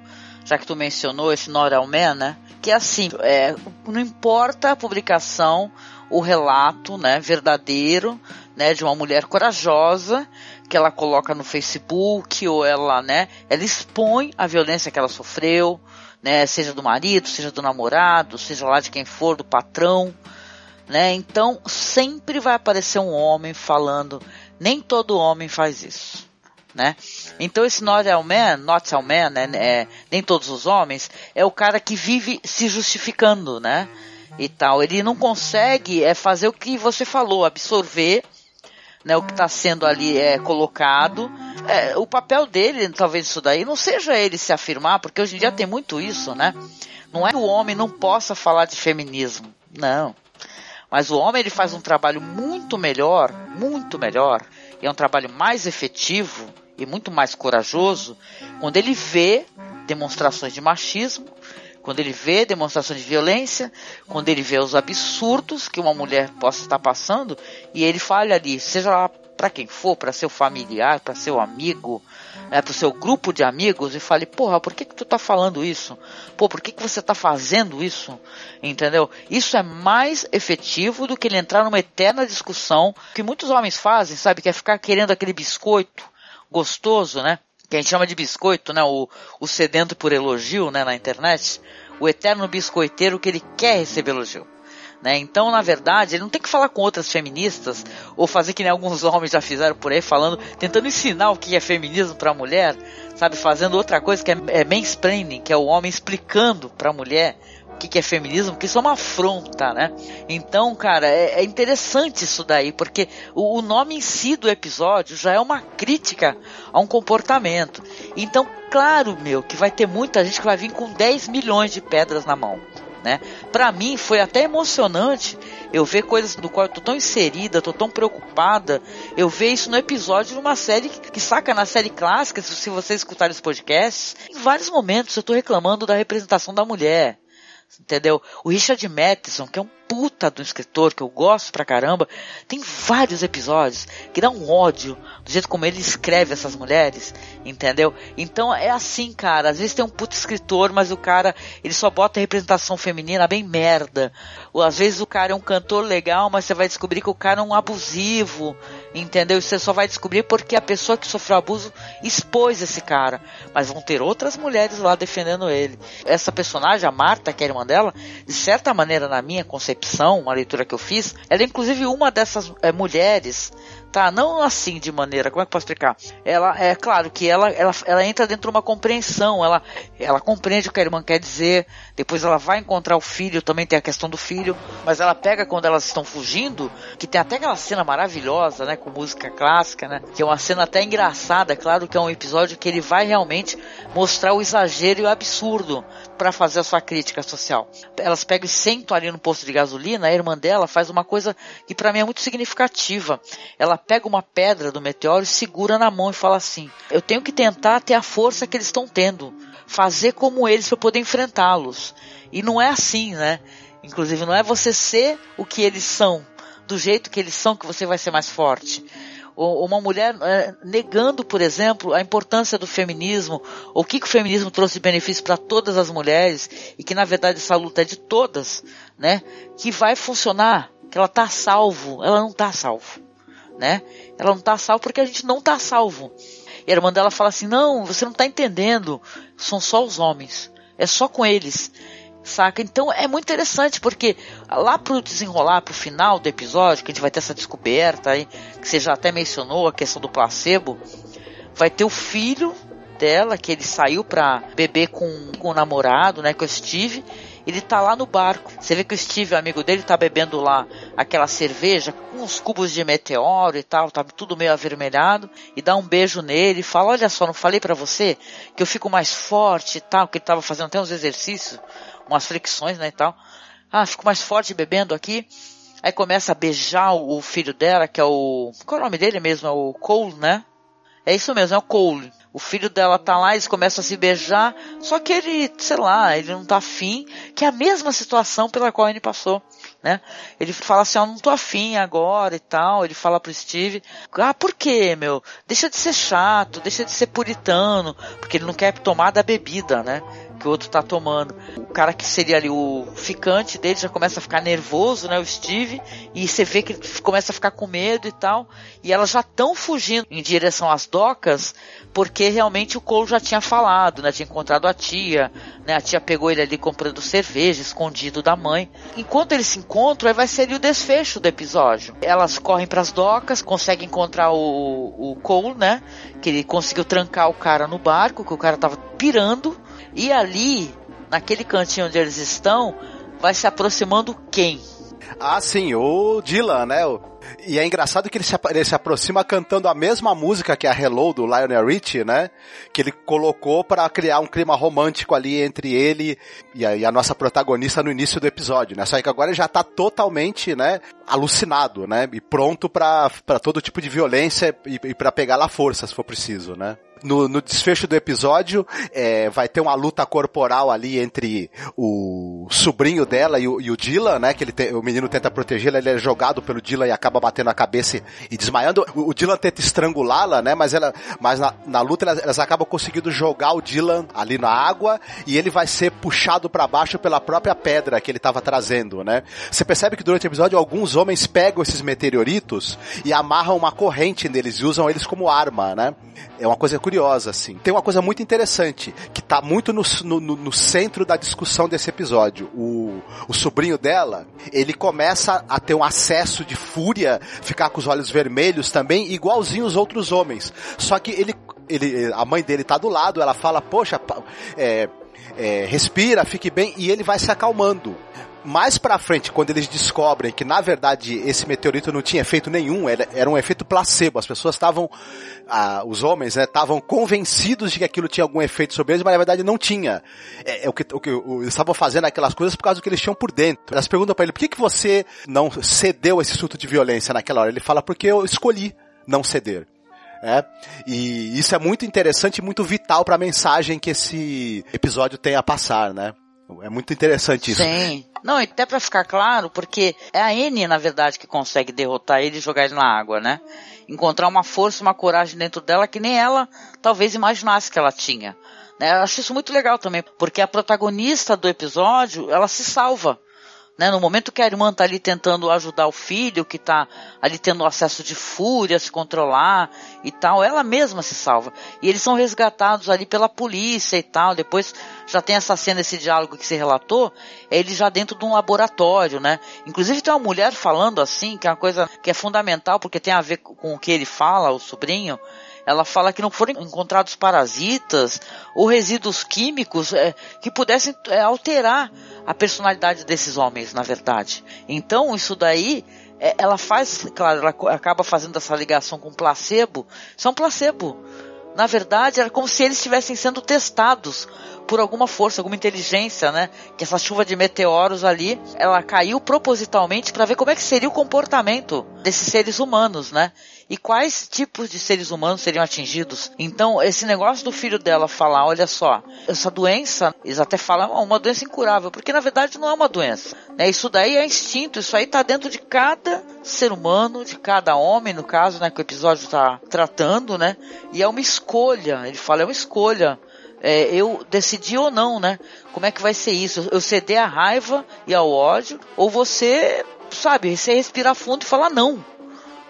já que tu mencionou esse Noral Man, né? Que é assim, é, não importa a publicação, o relato, né, verdadeiro, né, de uma mulher corajosa que ela coloca no Facebook ou ela, né, ela expõe a violência que ela sofreu, né, seja do marido, seja do namorado, seja lá de quem for, do patrão, né? Então sempre vai aparecer um homem falando, nem todo homem faz isso, né? Então esse not all man, not all né, é, nem todos os homens, é o cara que vive se justificando, né? E tal, ele não consegue é fazer o que você falou, absorver né, o que está sendo ali é colocado. É, o papel dele, talvez isso daí, não seja ele se afirmar, porque hoje em dia tem muito isso, né? Não é que o homem não possa falar de feminismo, não. Mas o homem ele faz um trabalho muito melhor, muito melhor, e é um trabalho mais efetivo e muito mais corajoso quando ele vê demonstrações de machismo, quando ele vê demonstração de violência, quando ele vê os absurdos que uma mulher possa estar passando, e ele fala ali, seja lá para quem for, para seu familiar, para seu amigo, né, para o seu grupo de amigos, e fale, porra, por que, que tu tá falando isso? Pô, por que, que você tá fazendo isso? Entendeu? Isso é mais efetivo do que ele entrar numa eterna discussão que muitos homens fazem, sabe? Que é ficar querendo aquele biscoito gostoso, né? que a gente chama de biscoito, né? O, o sedento por elogio, né? Na internet. O eterno biscoiteiro que ele quer receber elogio. Né? Então, na verdade, ele não tem que falar com outras feministas ou fazer que nem alguns homens já fizeram por aí, falando, tentando ensinar o que é feminismo para a mulher, sabe? Fazendo outra coisa que é, é mansplaining, que é o homem explicando para a mulher que, que é feminismo, porque isso é uma afronta, né? Então, cara, é, é interessante isso daí, porque o, o, nome em si do episódio já é uma crítica a um comportamento. Então, claro, meu, que vai ter muita gente que vai vir com 10 milhões de pedras na mão. Né? Para mim foi até emocionante eu ver coisas do qual eu tô tão inserida, tô tão preocupada. Eu ver isso no episódio de uma série que, que saca na série clássica, se, vocês escutarem os podcasts, em vários momentos eu tô reclamando da representação da mulher entendeu? O Richard Matheson, que é um puta do escritor que eu gosto pra caramba, tem vários episódios que dá um ódio do jeito como ele escreve essas mulheres, entendeu? Então é assim, cara. Às vezes tem um puto escritor, mas o cara ele só bota representação feminina bem merda. Ou às vezes o cara é um cantor legal, mas você vai descobrir que o cara é um abusivo, entendeu? E você só vai descobrir porque a pessoa que sofreu abuso expôs esse cara. Mas vão ter outras mulheres lá defendendo ele. Essa personagem, a Marta, que é irmã dela, de certa maneira, na minha concepção, concepção, uma leitura que eu fiz, ela é inclusive uma dessas é, mulheres tá? Não assim de maneira, como é que eu posso explicar? Ela é claro que ela, ela, ela entra dentro de uma compreensão, ela, ela compreende o que a irmã quer dizer, depois ela vai encontrar o filho, também tem a questão do filho, mas ela pega quando elas estão fugindo, que tem até aquela cena maravilhosa, né, com música clássica, né, que é uma cena até engraçada, claro que é um episódio que ele vai realmente mostrar o exagero e o absurdo para fazer a sua crítica social. Elas pegam e sentam ali no posto de gasolina, a irmã dela faz uma coisa que para mim é muito significativa. Ela pega uma pedra do meteoro e segura na mão e fala assim: Eu tenho que tentar ter a força que eles estão tendo, fazer como eles para poder enfrentá-los. E não é assim, né? Inclusive, não é você ser o que eles são, do jeito que eles são, que você vai ser mais forte uma mulher é, negando, por exemplo, a importância do feminismo, o que, que o feminismo trouxe de benefício para todas as mulheres e que na verdade essa luta é de todas, né? Que vai funcionar, que ela está salvo, ela não está salvo né? Ela não tá salva porque a gente não tá salvo. E a irmã dela fala assim: não, você não tá entendendo. São só os homens. É só com eles. Saca? Então é muito interessante, porque lá pro desenrolar, pro final do episódio, que a gente vai ter essa descoberta aí, que você já até mencionou, a questão do placebo, vai ter o filho dela, que ele saiu pra beber com, com o namorado, né, com o Steve, ele tá lá no barco. Você vê que o Steve, amigo dele, tá bebendo lá aquela cerveja com uns cubos de meteoro e tal, tá tudo meio avermelhado, e dá um beijo nele e fala: Olha só, não falei para você que eu fico mais forte e tal, que ele tava fazendo até uns exercícios, umas flexões, né e tal. ah, fico mais forte bebendo aqui. Aí começa a beijar o filho dela, que é o. Qual é o nome dele mesmo? É o Cole, né? É isso mesmo, é o Cole. O filho dela tá lá, eles começam a se beijar, só que ele, sei lá, ele não tá afim, que é a mesma situação pela qual ele passou, né? Ele fala assim, eu não tô afim agora e tal, ele fala pro Steve, ah, por quê, meu? Deixa de ser chato, deixa de ser puritano, porque ele não quer tomar da bebida, né? Que o outro tá tomando. O cara que seria ali o ficante dele já começa a ficar nervoso, né? O Steve. E você vê que ele começa a ficar com medo e tal. E elas já estão fugindo em direção às docas, porque realmente o Cole já tinha falado, né? Tinha encontrado a tia, né? A tia pegou ele ali comprando cerveja, escondido da mãe. Enquanto eles se encontram, aí vai ser ali o desfecho do episódio. Elas correm para as docas, conseguem encontrar o, o Cole, né? Que ele conseguiu trancar o cara no barco, que o cara tava pirando. E ali, naquele cantinho onde eles estão, vai se aproximando quem? Ah, sim, o Dylan, né? E é engraçado que ele se, ele se aproxima cantando a mesma música que a Hello do Lionel Richie, né? Que ele colocou para criar um clima romântico ali entre ele e a, e a, nossa protagonista no início do episódio, né? Só que agora ele já tá totalmente, né? Alucinado, né? E pronto para todo tipo de violência e, e para pegar lá força, se for preciso, né? no, no desfecho do episódio, é, vai ter uma luta corporal ali entre o sobrinho dela e o, e o Dylan, né? Que ele te, o menino tenta protegê-la, ele é jogado pelo Dylan e acaba batendo a cabeça e desmaiando. O, o Dylan tenta estrangulá-la, né? Mas, ela, mas na, na luta elas, elas, acabam conseguindo jogar o Dylan ali na água e ele vai ser puxado para baixo pela própria pedra que ele estava trazendo, né? Você percebe que durante o episódio alguns homens pegam esses meteoritos e amarram uma corrente neles e usam eles como arma, né? É uma coisa curiosa, assim. Tem uma coisa muito interessante, que tá muito no, no, no centro da discussão desse episódio. O, o sobrinho dela, ele começa a ter um acesso de fúria, ficar com os olhos vermelhos também, igualzinho os outros homens. Só que ele, ele a mãe dele tá do lado, ela fala, poxa, é, é, respira, fique bem, e ele vai se acalmando mais pra frente, quando eles descobrem que na verdade esse meteorito não tinha efeito nenhum, era, era um efeito placebo, as pessoas estavam, ah, os homens, né, estavam convencidos de que aquilo tinha algum efeito sobre eles, mas na verdade não tinha. É, é o que, o que o, eles estavam fazendo aquelas coisas por causa do que eles tinham por dentro. Elas perguntam para ele, por que, que você não cedeu esse surto de violência naquela hora? Ele fala, porque eu escolhi não ceder. É, e isso é muito interessante e muito vital para a mensagem que esse episódio tem a passar, né? É muito interessante isso. Sim. Não, até para ficar claro, porque é a N, na verdade, que consegue derrotar ele e jogar ele na água, né? Encontrar uma força, uma coragem dentro dela que nem ela talvez imaginasse que ela tinha. Né? Eu acho isso muito legal também, porque a protagonista do episódio, ela se salva. Né? No momento que a irmã está ali tentando ajudar o filho, que está ali tendo acesso de fúria, se controlar e tal, ela mesma se salva. E eles são resgatados ali pela polícia e tal. Depois já tem essa cena, esse diálogo que se relatou, é ele já dentro de um laboratório, né? Inclusive tem uma mulher falando assim, que é uma coisa que é fundamental, porque tem a ver com o que ele fala, o sobrinho, ela fala que não foram encontrados parasitas ou resíduos químicos é, que pudessem é, alterar a personalidade desses homens, na verdade. Então, isso daí, é, ela faz, claro, ela acaba fazendo essa ligação com placebo. Isso é placebo. Na verdade, era como se eles estivessem sendo testados por alguma força, alguma inteligência, né? Que essa chuva de meteoros ali, ela caiu propositalmente para ver como é que seria o comportamento desses seres humanos, né? E quais tipos de seres humanos seriam atingidos. Então, esse negócio do filho dela falar, olha só, essa doença, eles até falam, é uma doença incurável, porque na verdade não é uma doença. Né? Isso daí é instinto, isso aí está dentro de cada ser humano, de cada homem, no caso, né, que o episódio está tratando, né? E é uma escolha, ele fala, é uma escolha. É, eu decidi ou não, né? Como é que vai ser isso? Eu ceder à raiva e ao ódio, ou você, sabe, você respirar fundo e falar não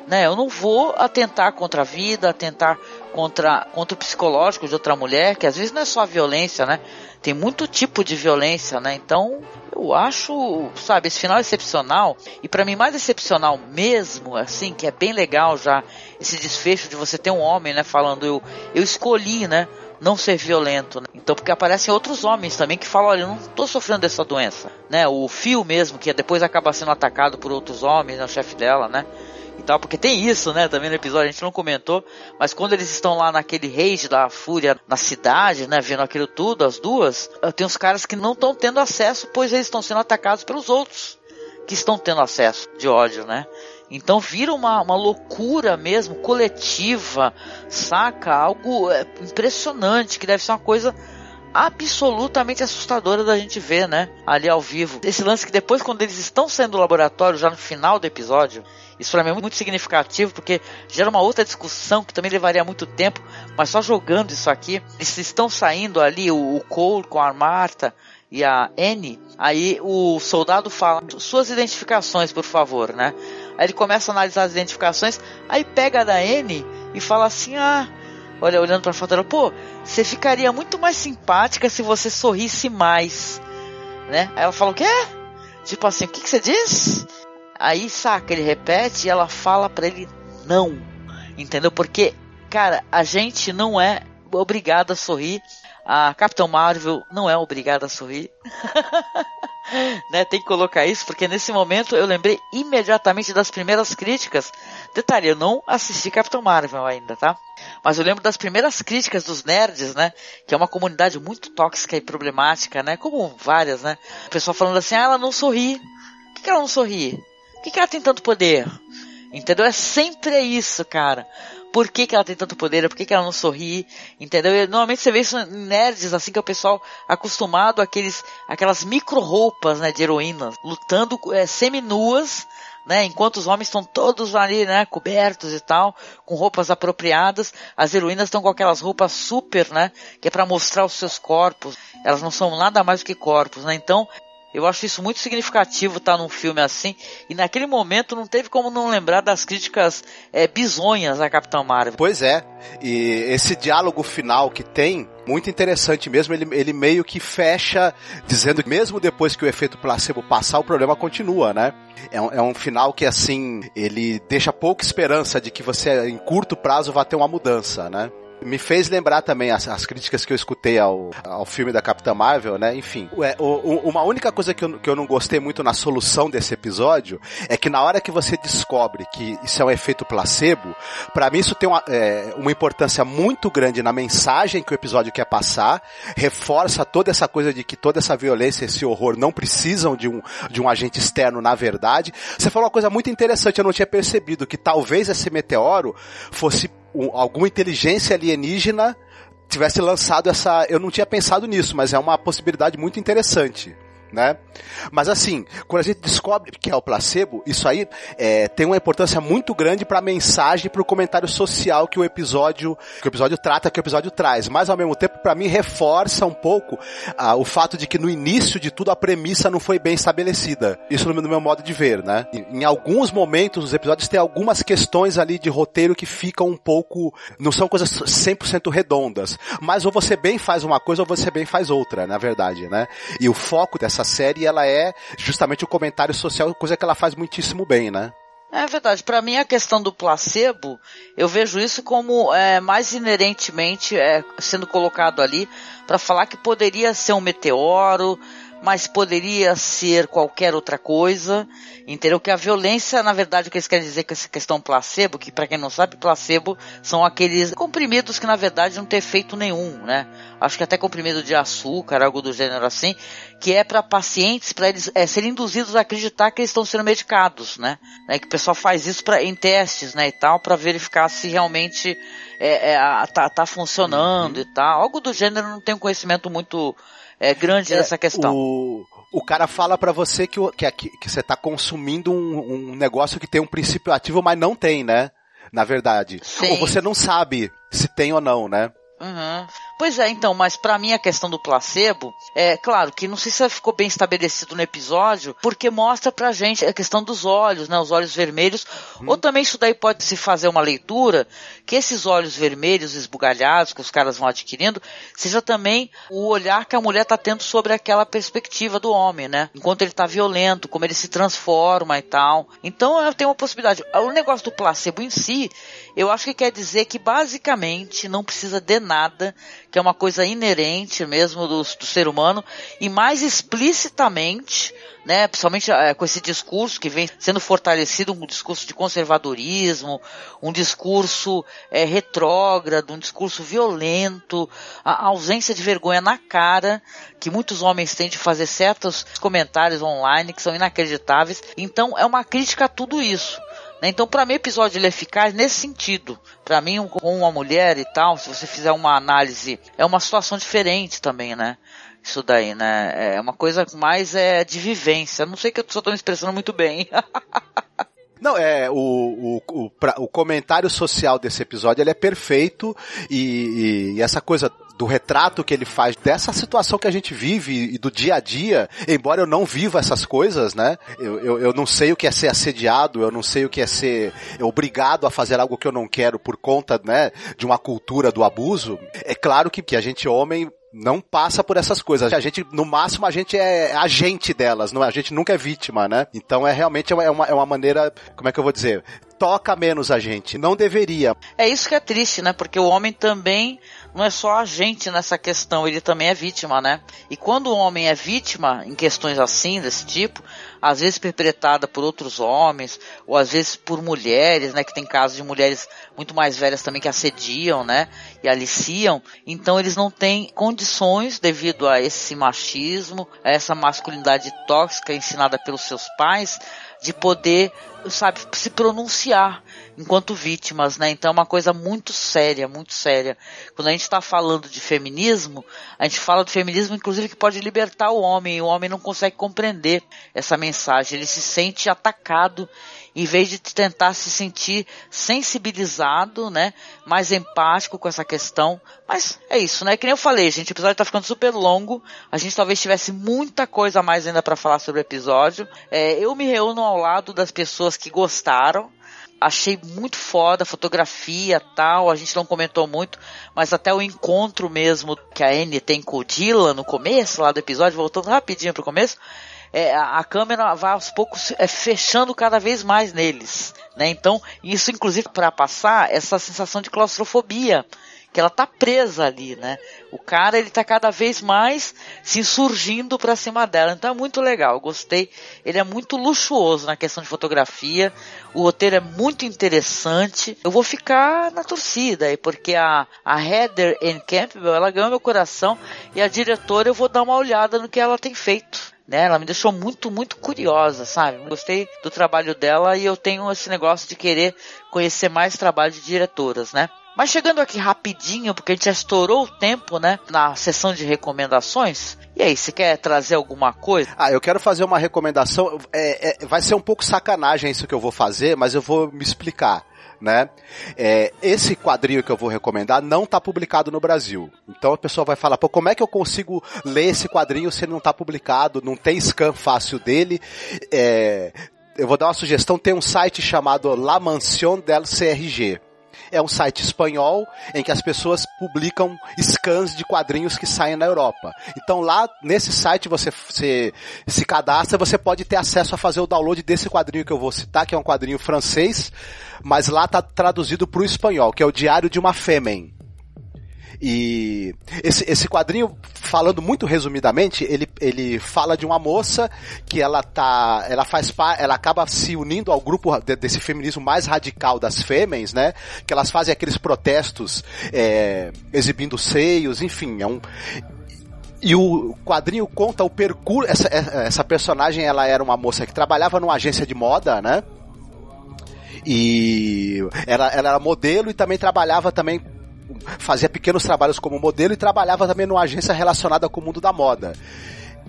né? Eu não vou atentar contra a vida, atentar contra, contra o psicológico de outra mulher, que às vezes não é só violência, né? Tem muito tipo de violência, né? Então, eu acho, sabe, esse final excepcional. E para mim, mais excepcional mesmo, assim, que é bem legal já, esse desfecho de você ter um homem, né, falando, eu, eu escolhi, né? não ser violento. Né? Então, porque aparecem outros homens também que falam, olha, eu não estou sofrendo dessa doença, né? O Fio mesmo, que depois acaba sendo atacado por outros homens, é o chefe dela, né? E tal, porque tem isso, né, também no episódio, a gente não comentou, mas quando eles estão lá naquele rage da fúria na cidade, né, vendo aquilo tudo, as duas, eh, tem uns caras que não estão tendo acesso, pois eles estão sendo atacados pelos outros, que estão tendo acesso de ódio, né. Então vira uma, uma loucura mesmo, coletiva, saca? Algo é, impressionante, que deve ser uma coisa absolutamente assustadora da gente ver, né? Ali ao vivo. Esse lance que depois, quando eles estão saindo do laboratório, já no final do episódio, isso pra mim é muito significativo, porque gera uma outra discussão que também levaria muito tempo, mas só jogando isso aqui, eles estão saindo ali, o, o Cole com a Marta e a Anne, aí o soldado fala, suas identificações, por favor, né? Aí ele começa a analisar as identificações, aí pega a da N e fala assim: ah, olha, olhando pra foto dela, pô, você ficaria muito mais simpática se você sorrisse mais, né? Aí ela fala: o quê? Tipo assim, o que, que você diz? Aí saca, ele repete e ela fala pra ele: não, entendeu? Porque, cara, a gente não é obrigado a sorrir. A Capitão Marvel não é obrigada a sorrir. [laughs] [laughs] né, tem que colocar isso, porque nesse momento eu lembrei imediatamente das primeiras críticas. Detalhe, eu não assisti Capitão Marvel ainda, tá? Mas eu lembro das primeiras críticas dos nerds, né? Que é uma comunidade muito tóxica e problemática, né? Como várias, né? O pessoal falando assim, ah, ela não sorri. Por que, que ela não sorri? Por que, que ela tem tanto poder? Entendeu? É sempre isso, cara por que, que ela tem tanto poder, por que, que ela não sorri, entendeu? E, normalmente você vê isso em nerds, assim, que é o pessoal acostumado àqueles, aquelas micro roupas, né, de heroínas, lutando é, semi-nuas, né, enquanto os homens estão todos ali, né, cobertos e tal, com roupas apropriadas, as heroínas estão com aquelas roupas super, né, que é para mostrar os seus corpos, elas não são nada mais do que corpos, né, então eu acho isso muito significativo estar tá num filme assim. E naquele momento não teve como não lembrar das críticas é, bizonhas à Capitão Marvel. Pois é. E esse diálogo final que tem, muito interessante mesmo. Ele, ele meio que fecha dizendo que mesmo depois que o efeito placebo passar, o problema continua, né? É um, é um final que, assim, ele deixa pouca esperança de que você, em curto prazo, vá ter uma mudança, né? Me fez lembrar também as, as, críticas que eu escutei ao, ao filme da Capitã Marvel, né? Enfim, é, o, o, uma única coisa que eu, que eu não gostei muito na solução desse episódio é que na hora que você descobre que isso é um efeito placebo, para mim isso tem uma, é, uma importância muito grande na mensagem que o episódio quer passar, reforça toda essa coisa de que toda essa violência, esse horror não precisam de um, de um agente externo na verdade. Você falou uma coisa muito interessante, eu não tinha percebido, que talvez esse meteoro fosse um, alguma inteligência alienígena tivesse lançado essa. Eu não tinha pensado nisso, mas é uma possibilidade muito interessante né? Mas assim, quando a gente descobre que é o placebo, isso aí é, tem uma importância muito grande para a mensagem, para o comentário social que o episódio que o episódio trata, que o episódio traz. Mas ao mesmo tempo, para mim reforça um pouco ah, o fato de que no início de tudo a premissa não foi bem estabelecida. Isso no, no meu modo de ver, né? Em, em alguns momentos os episódios têm algumas questões ali de roteiro que ficam um pouco, não são coisas 100% redondas. Mas ou você bem faz uma coisa ou você bem faz outra, na verdade, né? E o foco dessa essa série ela é justamente o comentário social, coisa que ela faz muitíssimo bem, né? É verdade. Para mim, a questão do placebo, eu vejo isso como é, mais inerentemente é, sendo colocado ali para falar que poderia ser um meteoro, mas poderia ser qualquer outra coisa, entendeu? Que a violência, na verdade, o que eles querem dizer com essa questão placebo, que para quem não sabe, placebo são aqueles comprimidos que na verdade não tem efeito nenhum, né? Acho que até comprimido de açúcar, algo do gênero assim, que é para pacientes, para eles é, serem induzidos a acreditar que eles estão sendo medicados, né? né? Que o pessoal faz isso para em testes, né, e tal, para verificar se realmente é, é, tá, tá funcionando uhum. e tal. Algo do gênero não tenho conhecimento muito é, grande é, questão. O, o cara fala para você que, que, que, você tá consumindo um, um negócio que tem um princípio ativo, mas não tem, né? Na verdade. Sim. Ou você não sabe se tem ou não, né? Uhum. Pois é, então, mas para mim a questão do placebo, é claro que não sei se ficou bem estabelecido no episódio, porque mostra pra gente a questão dos olhos, né, os olhos vermelhos, hum. ou também isso daí pode se fazer uma leitura, que esses olhos vermelhos esbugalhados que os caras vão adquirindo, seja também o olhar que a mulher tá tendo sobre aquela perspectiva do homem, né, enquanto ele tá violento, como ele se transforma e tal. Então tem uma possibilidade. O negócio do placebo em si, Eu acho que quer dizer que basicamente não precisa de nada, que é uma coisa inerente mesmo do, do ser humano, e mais explicitamente né, principalmente é, com esse discurso que vem sendo fortalecido, um discurso de conservadorismo, um discurso é, retrógrado, um discurso violento, a ausência de vergonha na cara que muitos homens têm de fazer certos comentários online que são inacreditáveis. Então é uma crítica a tudo isso. Então, para mim, o episódio ele é eficaz nesse sentido. Para mim, com uma mulher e tal, se você fizer uma análise, é uma situação diferente também, né? Isso daí, né? É uma coisa mais é, de vivência. Não sei que eu só tô me expressando muito bem. [laughs] Não, é, o, o, o, pra, o, comentário social desse episódio ele é perfeito e, e, essa coisa do retrato que ele faz dessa situação que a gente vive e do dia a dia, embora eu não viva essas coisas, né? Eu, eu, eu não sei o que é ser assediado, eu não sei o que é ser obrigado a fazer algo que eu não quero por conta, né, de uma cultura do abuso. É claro que, que a gente homem não passa por essas coisas. A gente, no máximo, a gente é agente delas, não é? A gente nunca é vítima, né? Então é realmente é uma, é uma maneira, como é que eu vou dizer? Toca menos a gente. Não deveria. É isso que é triste, né? Porque o homem também não é só a gente nessa questão, ele também é vítima, né? E quando o homem é vítima em questões assim, desse tipo, às vezes perpetrada por outros homens, ou às vezes por mulheres, né? Que tem casos de mulheres muito mais velhas também que assediam, né? E aliciam. Então eles não têm condições devido a esse machismo, a essa masculinidade tóxica ensinada pelos seus pais, de poder, sabe, se pronunciar enquanto vítimas, né? Então é uma coisa muito séria, muito séria. Quando a gente está falando de feminismo, a gente fala do feminismo, inclusive, que pode libertar o homem, e o homem não consegue compreender essa mensagem, ele se sente atacado em vez de tentar se sentir sensibilizado, né, mais empático com essa questão. Mas é isso, né? Que nem eu falei, gente, o episódio tá ficando super longo. A gente talvez tivesse muita coisa mais ainda para falar sobre o episódio. É, eu me reúno ao lado das pessoas que gostaram, achei muito foda a fotografia tal, a gente não comentou muito, mas até o encontro mesmo que a Anne tem com o Dylan no começo lá do episódio, voltando rapidinho pro começo, é, a câmera vai aos poucos é, fechando cada vez mais neles, né? Então, isso inclusive para passar essa sensação de claustrofobia, que ela tá presa ali, né? O cara ele tá cada vez mais se insurgindo para cima dela. Então é muito legal, gostei. Ele é muito luxuoso na questão de fotografia. O roteiro é muito interessante. Eu vou ficar na torcida aí, porque a, a Heather Ann Campbell, ela ganhou meu coração e a diretora eu vou dar uma olhada no que ela tem feito né? Ela me deixou muito, muito curiosa, sabe? Gostei do trabalho dela e eu tenho esse negócio de querer conhecer mais trabalho de diretoras, né? Mas chegando aqui rapidinho, porque a gente já estourou o tempo, né? Na sessão de recomendações. E aí, você quer trazer alguma coisa? Ah, eu quero fazer uma recomendação. É, é, vai ser um pouco sacanagem isso que eu vou fazer, mas eu vou me explicar né? É, esse quadrinho que eu vou recomendar não está publicado no Brasil. Então a pessoa vai falar, pô, como é que eu consigo ler esse quadrinho se ele não está publicado? Não tem scan fácil dele? É, eu vou dar uma sugestão, tem um site chamado La Mansion del CRG é um site espanhol em que as pessoas publicam scans de quadrinhos que saem na Europa. Então lá nesse site você se, se cadastra, você pode ter acesso a fazer o download desse quadrinho que eu vou citar, que é um quadrinho francês, mas lá está traduzido para o espanhol, que é o Diário de uma Fêmea. E esse, esse quadrinho, falando muito resumidamente, ele, ele fala de uma moça que ela tá, ela faz ela acaba se unindo ao grupo de, desse feminismo mais radical das fêmeas, né? Que elas fazem aqueles protestos é, exibindo seios, enfim, é um e o quadrinho conta o percurso. Essa, essa personagem ela era uma moça que trabalhava numa agência de moda, né? E ela, ela era modelo e também trabalhava também fazia pequenos trabalhos como modelo e trabalhava também numa agência relacionada com o mundo da moda.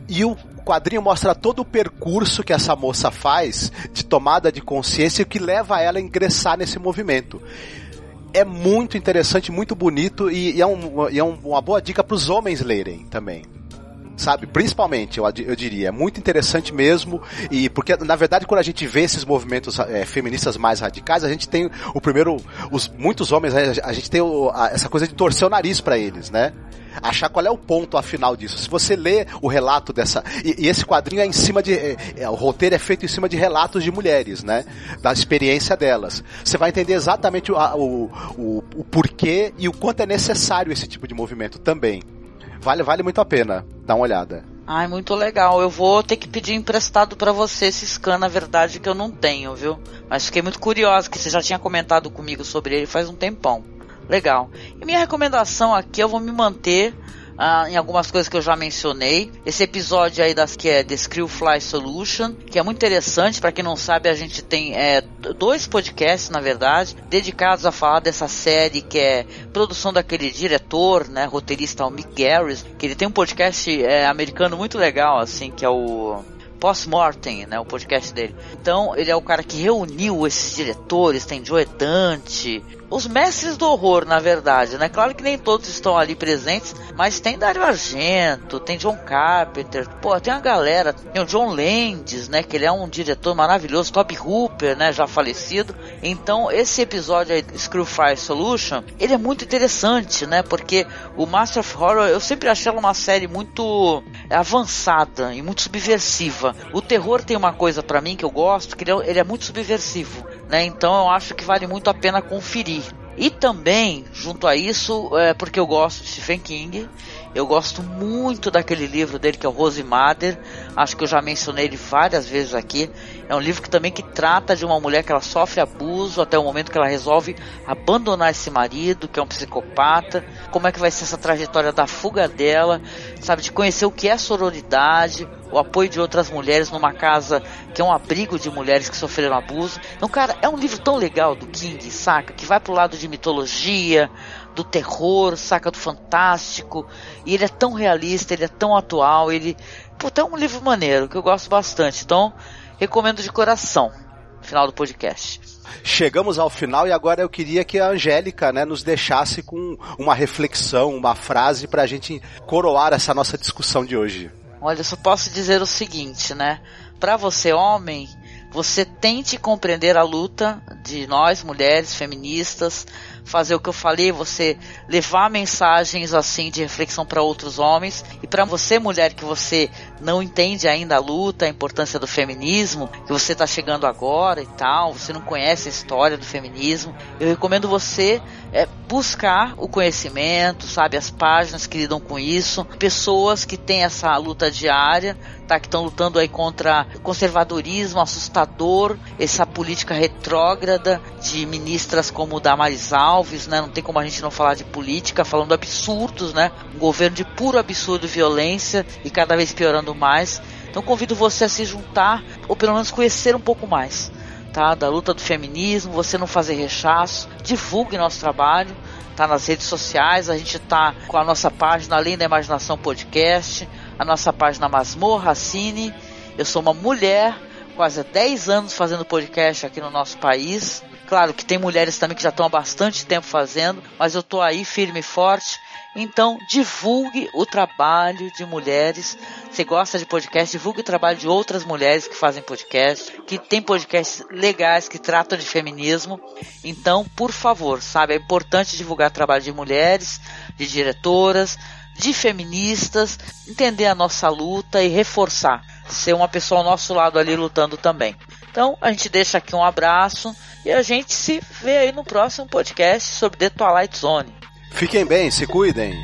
E o quadrinho mostra todo o percurso que essa moça faz de tomada de consciência e o que leva ela a ingressar nesse movimento. É muito interessante, muito bonito e, e é, um, e é um, uma boa dica para os homens lerem também sabe? Principalmente, eu, eu diria, é muito interessante mesmo, e porque, na verdade, quando a gente vê esses movimentos é, feministas mais radicais, a gente tem o primeiro, os, muitos homens, né, a gente tem o, a, essa coisa de torcer o nariz para eles, né? achar qual é o ponto afinal disso. Se você lê o relato dessa. E, e esse quadrinho é em cima de. É, é, o roteiro é feito em cima de relatos de mulheres, né? Da experiência delas. Você vai entender exatamente o, o, o, o porquê e o quanto é necessário esse tipo de movimento também. Vale, vale muito a pena dar uma olhada. Ai, muito legal. Eu vou ter que pedir emprestado para você esse scan, na verdade, que eu não tenho, viu? Mas fiquei muito curiosa, que você já tinha comentado comigo sobre ele faz um tempão. Legal. E minha recomendação aqui, eu vou me manter ah, em algumas coisas que eu já mencionei. Esse episódio aí das que é The Fly Solution, que é muito interessante. Para quem não sabe, a gente tem é, dois podcasts, na verdade, dedicados a falar dessa série que é produção daquele diretor, né, roteirista o Mick Garris, que ele tem um podcast é, americano muito legal, assim, que é o Post-Mortem, né, o podcast dele. Então, ele é o cara que reuniu esses diretores, tem Joe Dante, os mestres do horror, na verdade, né? Claro que nem todos estão ali presentes, mas tem Dario Argento, tem John Carpenter, pô, tem a galera, tem o John Landis, né? Que ele é um diretor maravilhoso, Toby Hooper, né? Já falecido. Então, esse episódio aí, Screwfire Solution, ele é muito interessante, né? Porque o Master of Horror, eu sempre achei ela uma série muito avançada e muito subversiva. O terror tem uma coisa para mim que eu gosto, que é, ele é muito subversivo né? Então eu acho que vale muito a pena conferir. E também, junto a isso, é porque eu gosto de Stephen King, eu gosto muito daquele livro dele que é o Rose Mother. Acho que eu já mencionei ele várias vezes aqui. É um livro que também que trata de uma mulher que ela sofre abuso até o momento que ela resolve abandonar esse marido, que é um psicopata. Como é que vai ser essa trajetória da fuga dela, sabe, de conhecer o que é sororidade, o apoio de outras mulheres numa casa que é um abrigo de mulheres que sofreram abuso. Então, cara, é um livro tão legal do King, saca? Que vai pro lado de mitologia, do terror, saca do fantástico. E ele é tão realista, ele é tão atual, ele. Puta, é um livro maneiro que eu gosto bastante. Então, recomendo de coração. Final do podcast. Chegamos ao final e agora eu queria que a Angélica né, nos deixasse com uma reflexão, uma frase para a gente coroar essa nossa discussão de hoje. Olha, eu só posso dizer o seguinte, né? Para você, homem, você tente compreender a luta de nós, mulheres feministas, fazer o que eu falei, você levar mensagens assim de reflexão para outros homens. E para você mulher que você não entende ainda a luta, a importância do feminismo, que você está chegando agora e tal, você não conhece a história do feminismo, eu recomendo você é, buscar o conhecimento, sabe, as páginas que lidam com isso, pessoas que têm essa luta diária, tá, que estão lutando aí contra conservadorismo assustador, essa política retrógrada de ministras como Damaris Alves, né, não tem como a gente não falar de política, falando absurdos, né, um governo de puro absurdo e violência e cada vez piorando mais. Então convido você a se juntar ou pelo menos conhecer um pouco mais tá? Da luta do feminismo, você não fazer rechaço, divulgue nosso trabalho, tá? Nas redes sociais, a gente tá com a nossa página Além da Imaginação Podcast, a nossa página Masmorra Cine. Eu sou uma mulher, quase há 10 anos fazendo podcast aqui no nosso país. Claro que tem mulheres também que já estão há bastante tempo fazendo, mas eu tô aí firme e forte então, divulgue o trabalho de mulheres. Você gosta de podcast? Divulgue o trabalho de outras mulheres que fazem podcast, que tem podcasts legais que tratam de feminismo. Então, por favor, sabe, é importante divulgar o trabalho de mulheres, de diretoras, de feministas, entender a nossa luta e reforçar, ser uma pessoa ao nosso lado ali lutando também. Então, a gente deixa aqui um abraço e a gente se vê aí no próximo podcast sobre The Twilight Zone. Fiquem bem, se cuidem.